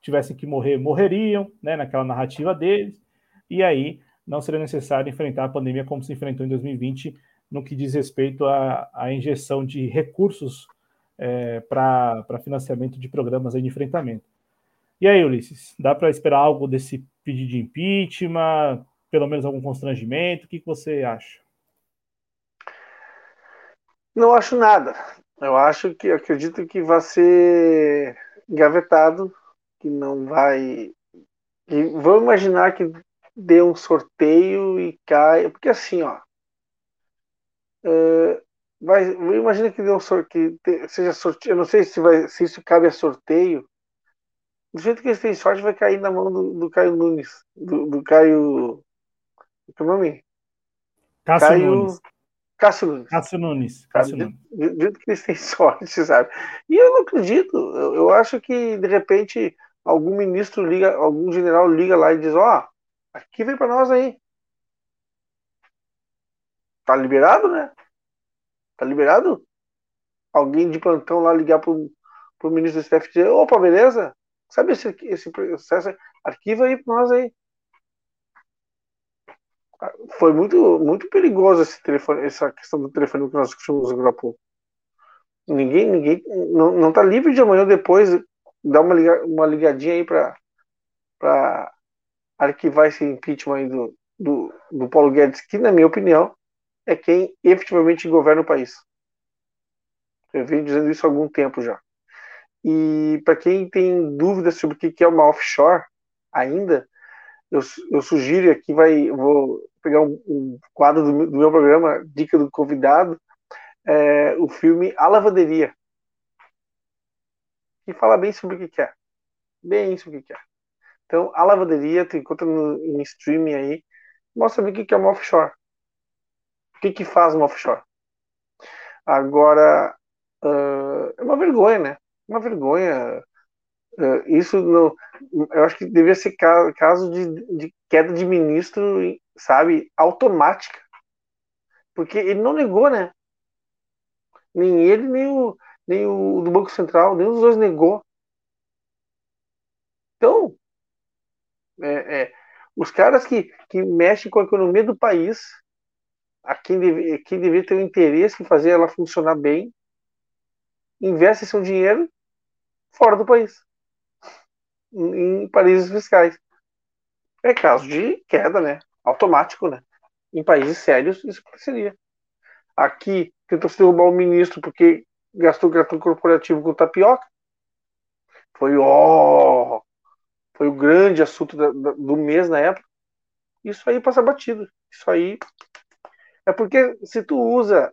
tivessem que morrer, morreriam, né, naquela narrativa deles, e aí não seria necessário enfrentar a pandemia como se enfrentou em 2020, no que diz respeito à, à injeção de recursos é, para financiamento de programas de enfrentamento. E aí, Ulisses, dá para esperar algo desse pedido de impeachment? Pelo menos algum constrangimento? O que, que você acha? Não acho nada. Eu acho que acredito que vai ser engavetado, que não vai. E vou imaginar que dê um sorteio e caia. Porque assim, ó. Uh, vai, imagina que dê um sorteio, que seja sorteio. Eu não sei se, vai, se isso cabe a sorteio. Do jeito que eles têm sorte, vai cair na mão do, do Caio Nunes. Do, do Caio. Que é o nome? Cássio Caio... Nunes. Cássio Nunes. Cássio Nunes. Cássio Nunes. Do jeito que eles têm (laughs) sorte, sabe? E eu não acredito. Eu, eu acho que, de repente, algum ministro liga, algum general liga lá e diz: Ó, oh, Aqui vem para nós aí. Tá liberado, né? Tá liberado? Alguém de plantão lá ligar pro, pro ministro do STF e dizer, opa, beleza? Sabe esse, esse processo? Arquiva aí para nós aí. Foi muito, muito perigoso esse telefone, essa questão do telefone que nós discutimos agora há pouco. Ninguém, ninguém não, não tá livre de amanhã depois dar uma, liga, uma ligadinha aí para arquivar esse impeachment aí do, do, do Paulo Guedes, que, na minha opinião, é quem efetivamente governa o país. Eu venho dizendo isso há algum tempo já. E para quem tem dúvidas sobre o que é uma offshore ainda, eu, eu sugiro aqui, vai, vou pegar um, um quadro do, do, meu programa, Dica do Convidado, é, o filme A Lavanderia, que fala bem sobre o que é. Bem sobre o que é. Então, A Lavanderia, tu encontra no, em streaming aí, mostra bem o que é uma offshore. O que, que faz uma offshore. Agora, uh, é uma vergonha, né? Uma vergonha. Uh, isso não, eu acho que deveria ser caso, caso de, de queda de ministro, sabe, automática. Porque ele não negou, né? Nem ele, nem o, nem o do Banco Central, nem os dois negou. Então, é, é, os caras que, que mexem com a economia do país, a quem, deve, quem deveria ter o interesse em fazer ela funcionar bem, investem seu dinheiro fora do país, em, em fiscais. É caso de queda, né? Automático, né? Em países sérios, isso aconteceria. Aqui, tentou se derrubar o ministro porque gastou cartão corporativo com tapioca. Foi, ó, foi o grande assunto da, da, do mês na época. Isso aí passa batido. Isso aí é porque se tu usa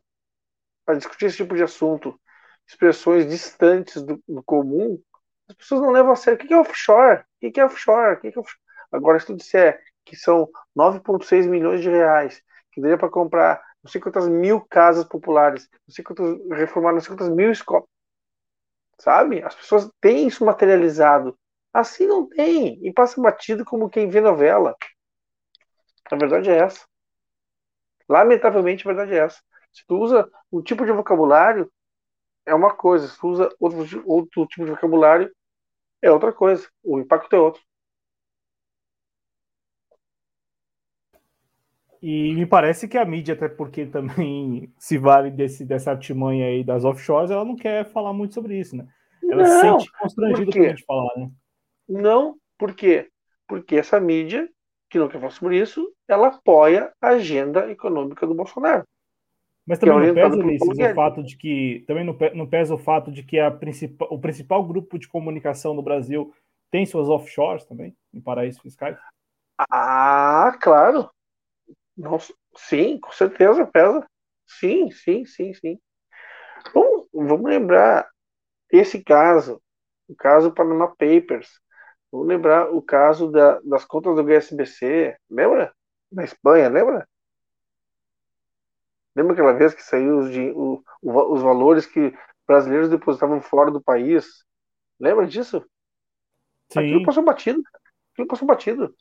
para discutir esse tipo de assunto expressões distantes do, do, comum, as pessoas não levam a sério. O que é offshore? O que é offshore? O que é offshore? Agora, se tu disser que são 9,6 milhões de reais, que daria para comprar não sei quantas mil casas populares, não sei quantas, reformar não sei quantas mil escolas, sabe? As pessoas têm isso materializado. Assim não tem. E passa batido como quem vê novela. A verdade é essa. Lamentavelmente, a verdade é essa. Se tu usa um tipo de vocabulário, é uma coisa. Se tu usa outro, outro tipo de vocabulário, é outra coisa. O impacto é outro. E me parece que a mídia, até porque também se vale desse, dessa artimanha aí das offshores, ela não quer falar muito sobre isso, né? Ela não, se sente constrangida por a gente falar, né? Não, por quê? Porque essa mídia, que não quer falar sobre isso, ela apoia a agenda econômica do Bolsonaro. Mas também é não pesa, Ulisses, o fato de que. Também não, pesa o fato de que a principal, o principal grupo de comunicação no Brasil tem suas offshores também, em paraísos fiscais? Ah, claro. Nossa, sim, com certeza pesa. Sim, sim, sim, sim. Bom, vamos lembrar esse caso, o caso Panama Papers. Vamos lembrar o caso da, das contas do GSBC, lembra? Na Espanha, lembra? Lembra aquela vez que saiu os, o, os valores que brasileiros depositavam fora do país? Lembra disso? Sim. Aquilo passou batido. Aquilo passou batido.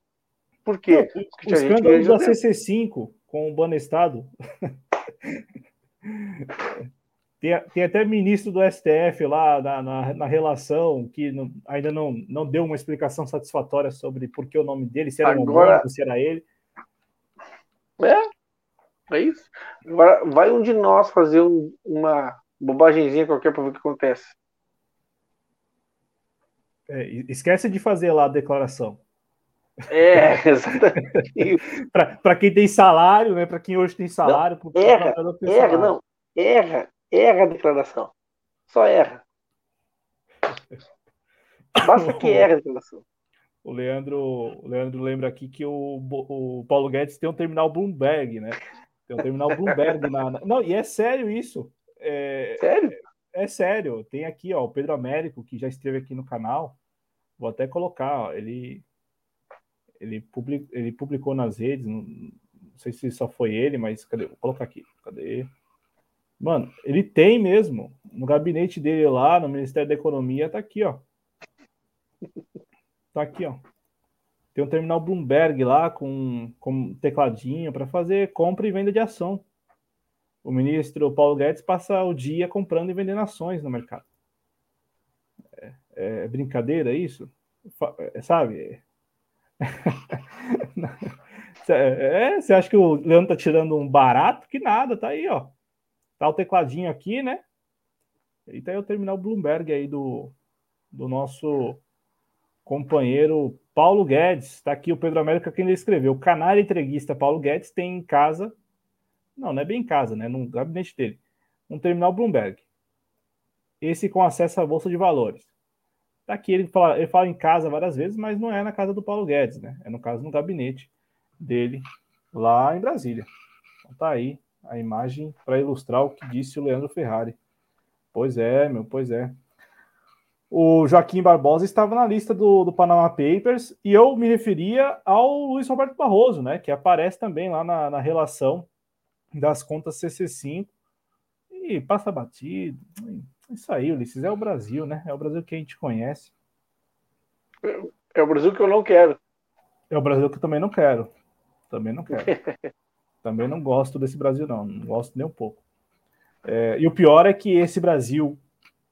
Por quê? Não, o escândalo da CC5 com o Banestado. (laughs) tem, tem até ministro do STF lá na, na, na relação que não, ainda não, não deu uma explicação satisfatória sobre por que o nome dele, se era Agora... homônimo, se era ele. É, é isso. Agora, vai um de nós fazer um, uma bobagemzinha qualquer para ver o que acontece. É, esquece de fazer lá a declaração. É, (laughs) exatamente. Para quem tem salário, né? Para quem hoje tem salário, não, erra, erra, salário. não, erra, erra a declaração. Só erra. Basta que erra a declaração. O Leandro, o Leandro lembra aqui que o, o Paulo Guedes tem um terminal Bloomberg, né? Tem um terminal Bloomberg na, na... Não, e é sério isso. É, sério? É, é, sério. Tem aqui, ó, o Pedro Américo, que já esteve aqui no canal. Vou até colocar, ó, ele ele, public, ele publicou nas redes, não, não, sei se só foi ele, mas cadê? Vou colocar aqui. Cadê? Mano, ele tem mesmo. No gabinete dele lá, no Ministério da Economia, tá aqui, ó. Tá aqui, ó. Tem um terminal Bloomberg lá com, com tecladinho para fazer compra e venda de ação. O ministro Paulo Guedes passa o dia comprando e vendendo ações no mercado. É, é brincadeira isso? sabe? (laughs) É, você acha que o Leandro tá tirando um barato? Que nada, tá aí, ó. Tá o tecladinho aqui, né? E tá aí o terminal Bloomberg aí do, do nosso companheiro Paulo Guedes. Tá aqui o Pedro América quem ele escreveu. Canário entreguista Paulo Guedes tem em casa, não, não é bem em casa, né? No gabinete dele, um terminal Bloomberg. Esse com acesso à bolsa de valores. Tá aqui ele fala, ele fala em casa várias vezes, mas não é na casa do Paulo Guedes, né? É no caso no gabinete dele lá em Brasília. Então tá aí a imagem para ilustrar o que disse o Leandro Ferrari. Pois é, meu, pois é. O Joaquim Barbosa estava na lista do, do Panama Papers e eu me referia ao Luiz Roberto Barroso, né? Que aparece também lá na, na relação das contas CC5 e passa batido. Isso aí, Ulisses, é o Brasil, né? É o Brasil que a gente conhece. É o Brasil que eu não quero. É o Brasil que eu também não quero. Também não quero. (laughs) Também não gosto desse Brasil, não. Não gosto nem um pouco. É, e o pior é que esse Brasil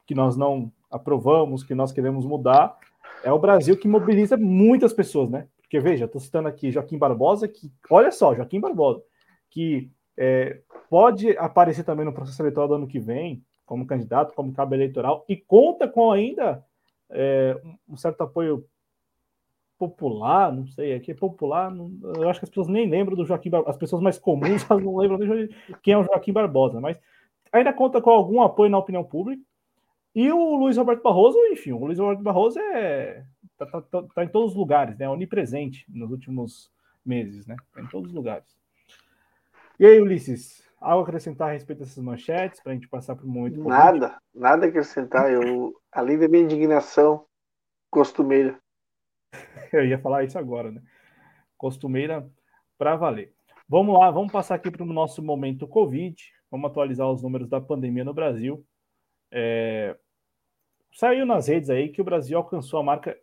que nós não aprovamos, que nós queremos mudar, é o Brasil que mobiliza muitas pessoas, né? Porque veja, estou citando aqui Joaquim Barbosa, que, olha só, Joaquim Barbosa, que é, pode aparecer também no processo eleitoral do ano que vem, como candidato, como cabo eleitoral, e conta com ainda é, um certo apoio popular, não sei, aqui é popular, não, eu acho que as pessoas nem lembram do Joaquim Barbosa, as pessoas mais comuns (laughs) elas não lembram de quem é o Joaquim Barbosa, mas ainda conta com algum apoio na opinião pública. E o Luiz Roberto Barroso, enfim, o Luiz Roberto Barroso é tá, tá, tá, tá em todos os lugares, né? Onipresente nos últimos meses, né? Tá em todos os lugares. E aí, Ulisses, algo a acrescentar a respeito dessas manchetes para a gente passar para o momento? Nada, nada a acrescentar. Eu, além da minha indignação costumeira. (laughs) Eu ia falar isso agora, né? Costumeira para valer. Vamos lá, vamos passar aqui para o nosso momento Covid. Vamos atualizar os números da pandemia no Brasil. É... Saiu nas redes aí que o Brasil alcançou a marca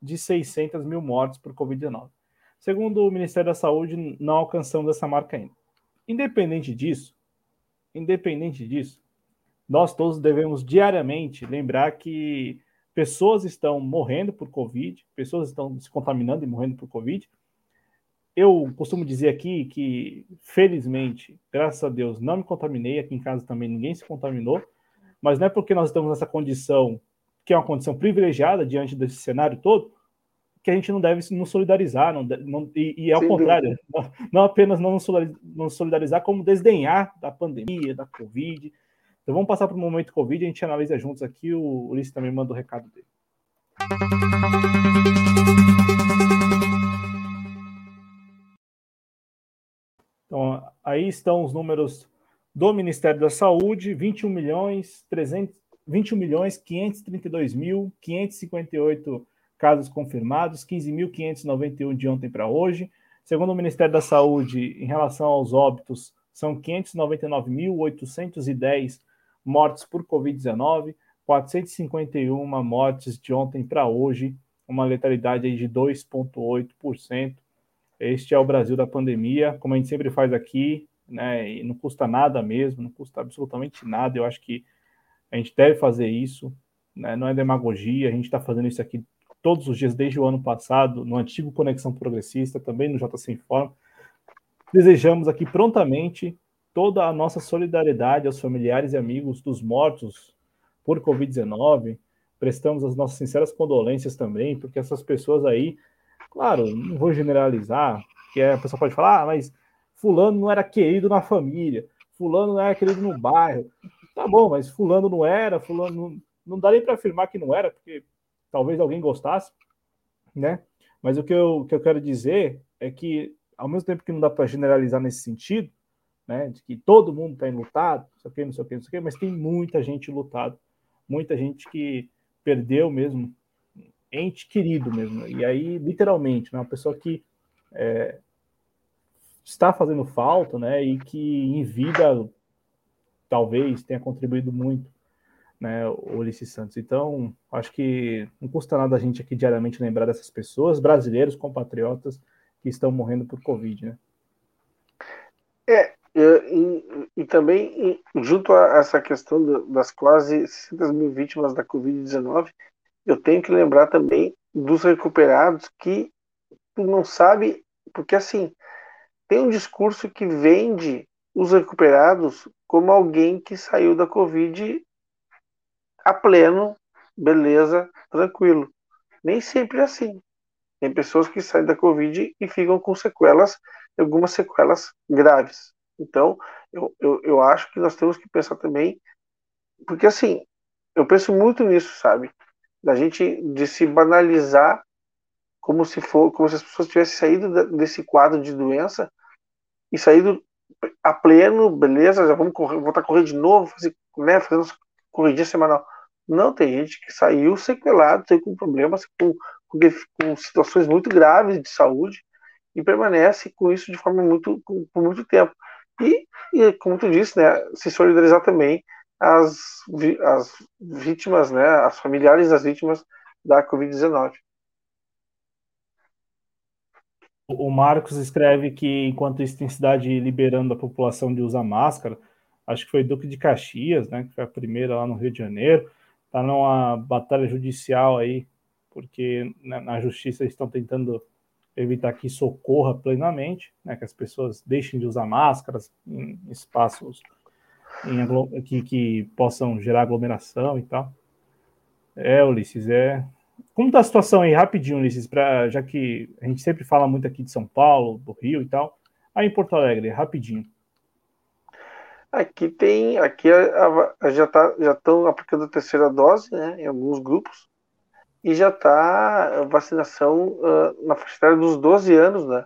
de 600 mil mortes por Covid-19. Segundo o Ministério da Saúde, não alcançamos essa marca ainda. Independente disso, independente disso, nós todos devemos diariamente lembrar que pessoas estão morrendo por Covid, pessoas estão se contaminando e morrendo por Covid. Eu costumo dizer aqui que, felizmente, graças a Deus, não me contaminei. Aqui em casa também ninguém se contaminou. Mas não é porque nós estamos nessa condição, que é uma condição privilegiada diante desse cenário todo, que a gente não deve nos solidarizar. Não, não e, e, ao Sim, contrário, não, não, apenas não nos solidarizar, como desdenhar da pandemia, da Covid então vamos passar para o momento Covid, a gente analisa juntos aqui. O Ulisses também manda o recado dele. Então, aí estão os números do Ministério da Saúde: 21 milhões 300, 21 milhões 532 mil 558 casos confirmados, 15.591 de ontem para hoje. Segundo o Ministério da Saúde, em relação aos óbitos, são 599.810 mortes por Covid-19, 451 mortes de ontem para hoje, uma letalidade de 2,8%. Este é o Brasil da pandemia, como a gente sempre faz aqui, né? E não custa nada mesmo, não custa absolutamente nada. Eu acho que a gente deve fazer isso, né? não é demagogia, a gente está fazendo isso aqui todos os dias desde o ano passado, no antigo Conexão Progressista, também no JC Informa. Desejamos aqui prontamente toda a nossa solidariedade aos familiares e amigos dos mortos por Covid-19. Prestamos as nossas sinceras condolências também, porque essas pessoas aí, claro, não vou generalizar, que a pessoa pode falar, ah, mas fulano não era querido na família, fulano não era querido no bairro. Tá bom, mas fulano não era, fulano não, não dá nem para afirmar que não era, porque talvez alguém gostasse, né? Mas o que eu, que eu quero dizer é que, ao mesmo tempo que não dá para generalizar nesse sentido, né? De que todo mundo está enlutado, não sei o que, não sei o que, não sei o que, mas tem muita gente lutado, muita gente que perdeu mesmo, ente querido mesmo. E aí, literalmente, né? Uma pessoa que é, está fazendo falta, né? E que em vida talvez tenha contribuído muito, né? Ulisses Santos. Então, acho que não custa nada a gente aqui diariamente lembrar dessas pessoas, brasileiros, compatriotas que estão morrendo por Covid, né? É, e, e, também, junto a essa questão das quase 600 mil vítimas da Covid-19, eu tenho que lembrar também dos recuperados que tu não sabe, porque assim, tem um discurso que vende os recuperados como alguém que saiu da Covid a pleno, beleza, tranquilo. Nem sempre é assim. Tem pessoas que saem da Covid e ficam com sequelas, algumas sequelas graves. Então, eu, eu, eu acho que nós temos que pensar também, porque assim, eu penso muito nisso, sabe? Da gente de se banalizar como se for, como se as pessoas tivessem saído desse quadro de doença e saído a pleno, beleza, já vamos correr, voltar a correr de novo, fazer, né, fazendo corridinha semanal. Não, tem gente que saiu sequelado, saiu com problemas, com, com, situações muito graves de saúde e permanece com isso de forma muito, com, por muito tempo. E, e, como tu disse, né, se solidarizar também as, as vítimas, né, as familiares das vítimas da Covid-19. O Marcos escreve que enquanto isso tem cidade liberando a população de usar máscara, acho que foi Duque de Caxias, né, que foi a primeira lá no Rio de Janeiro, tá numa batalha judicial aí, porque na, na justiça estão tentando evitar que isso ocorra plenamente, né, que as pessoas deixem de usar máscaras em espaços em, que, que possam gerar aglomeração e tal. É, Ulisses, é. Como está a situação aí, rapidinho, Ulisses, pra, já que a gente sempre fala muito aqui de São Paulo, do Rio e tal, aí em Porto Alegre, rapidinho. Aqui tem, aqui a, a, já tá, já estão aplicando a terceira dose, né, em alguns grupos e já está vacinação uh, na faixa dos 12 anos, né?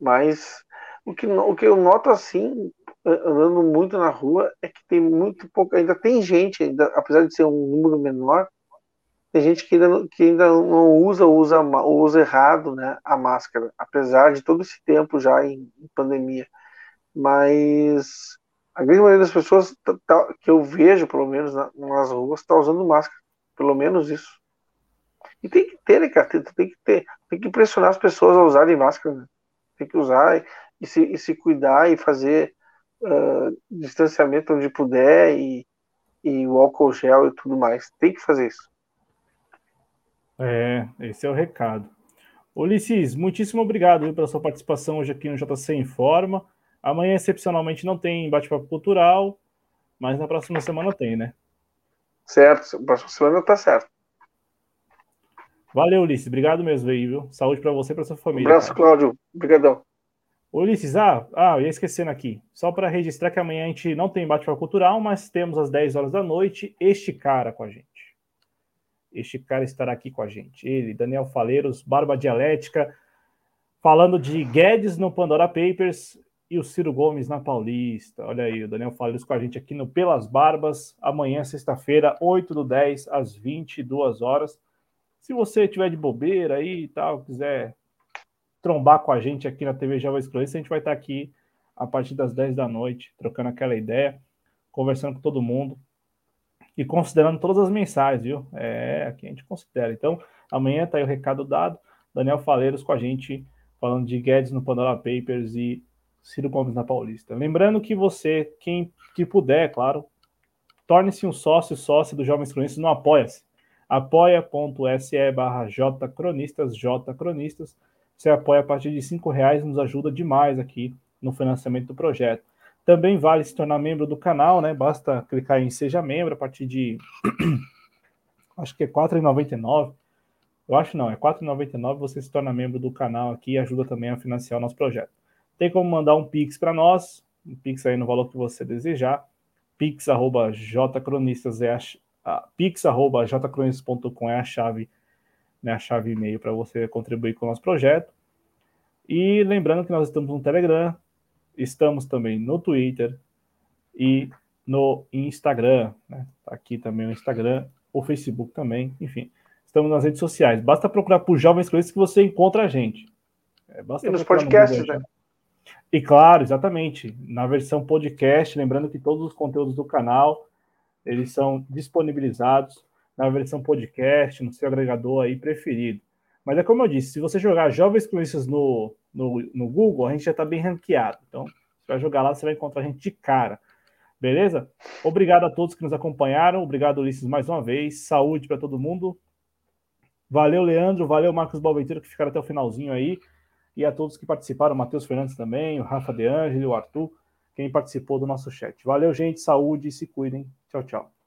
Mas o que, o que eu noto assim, andando muito na rua, é que tem muito pouco, ainda tem gente, ainda, apesar de ser um número menor, tem gente que ainda, que ainda não usa ou usa, usa errado né, a máscara, apesar de todo esse tempo já em, em pandemia. Mas a grande maioria das pessoas tá, tá, que eu vejo, pelo menos na, nas ruas, está usando máscara. Pelo menos isso. E tem que ter, né, cara? Tem, tem, que ter. Tem que pressionar as pessoas a usarem máscara. Né? Tem que usar e se, e se cuidar e fazer uh, distanciamento onde puder e, e o álcool gel e tudo mais. Tem que fazer isso. É, esse é o recado. Ulisses, muitíssimo obrigado viu, pela sua participação hoje aqui no JC Informa. Amanhã, excepcionalmente, não tem bate-papo cultural, mas na próxima semana tem, né? Certo, próxima semana tá certo. Valeu, Ulisses. Obrigado mesmo aí, viu? Saúde para você e para sua família. Um abraço, cara. Cláudio. Obrigadão. Ulisses, ah, ah, eu ia esquecendo aqui. Só para registrar que amanhã a gente não tem bate-papo cultural, mas temos às 10 horas da noite este cara com a gente. Este cara estará aqui com a gente. Ele, Daniel Faleiros, Barba Dialética, falando de Guedes no Pandora Papers e o Ciro Gomes na Paulista. Olha aí, o Daniel Faleiros com a gente aqui no Pelas Barbas, amanhã, sexta-feira, 8 do 10, às 22 horas. Se você tiver de bobeira aí e tal, quiser trombar com a gente aqui na TV Jovem Explorense, a gente vai estar aqui a partir das 10 da noite, trocando aquela ideia, conversando com todo mundo e considerando todas as mensagens, viu? É, aqui a gente considera. Então, amanhã tá aí o recado dado. Daniel Faleiros com a gente, falando de Guedes no Pandora Papers e Ciro Gomes na Paulista. Lembrando que você, quem que puder, claro, torne-se um sócio, sócio do Jovens Cronistas no Apoia-se. apoia.se barra jcronistas, jcronistas. Você apoia a partir de cinco reais, nos ajuda demais aqui no financiamento do projeto. Também vale se tornar membro do canal, né? Basta clicar em Seja Membro a partir de. (clears throat) acho que é R$ 4,99. Eu acho não, é R$ 4,99. Você se torna membro do canal aqui e ajuda também a financiar o nosso projeto. Tem como mandar um Pix para nós, um Pix aí no valor que você desejar. Pix.jcronistas é a, a pix.jcronistas.com é a chave, né, a chave e-mail para você contribuir com o nosso projeto. E lembrando que nós estamos no Telegram, estamos também no Twitter e no Instagram. Né? Tá aqui também o Instagram, o Facebook também, enfim. Estamos nas redes sociais. Basta procurar por Jovens Cronistas que você encontra a gente. É, basta e nos podcasts, no né? E claro, exatamente, na versão podcast, lembrando que todos os conteúdos do canal, eles são disponibilizados na versão podcast, no seu agregador aí preferido. Mas é como eu disse, se você jogar Jovens Cronistas no, no, no Google, a gente já está bem ranqueado. Então, você vai jogar lá, você vai encontrar a gente de cara. Beleza? Obrigado a todos que nos acompanharam. Obrigado, Ulisses, mais uma vez. Saúde para todo mundo. Valeu, Leandro. Valeu, Marcos Balventura, que ficaram até o finalzinho aí. E a todos que participaram, o Matheus Fernandes também, o Rafa De Angeli, o Arthur, quem participou do nosso chat. Valeu, gente. Saúde e se cuidem. Tchau, tchau.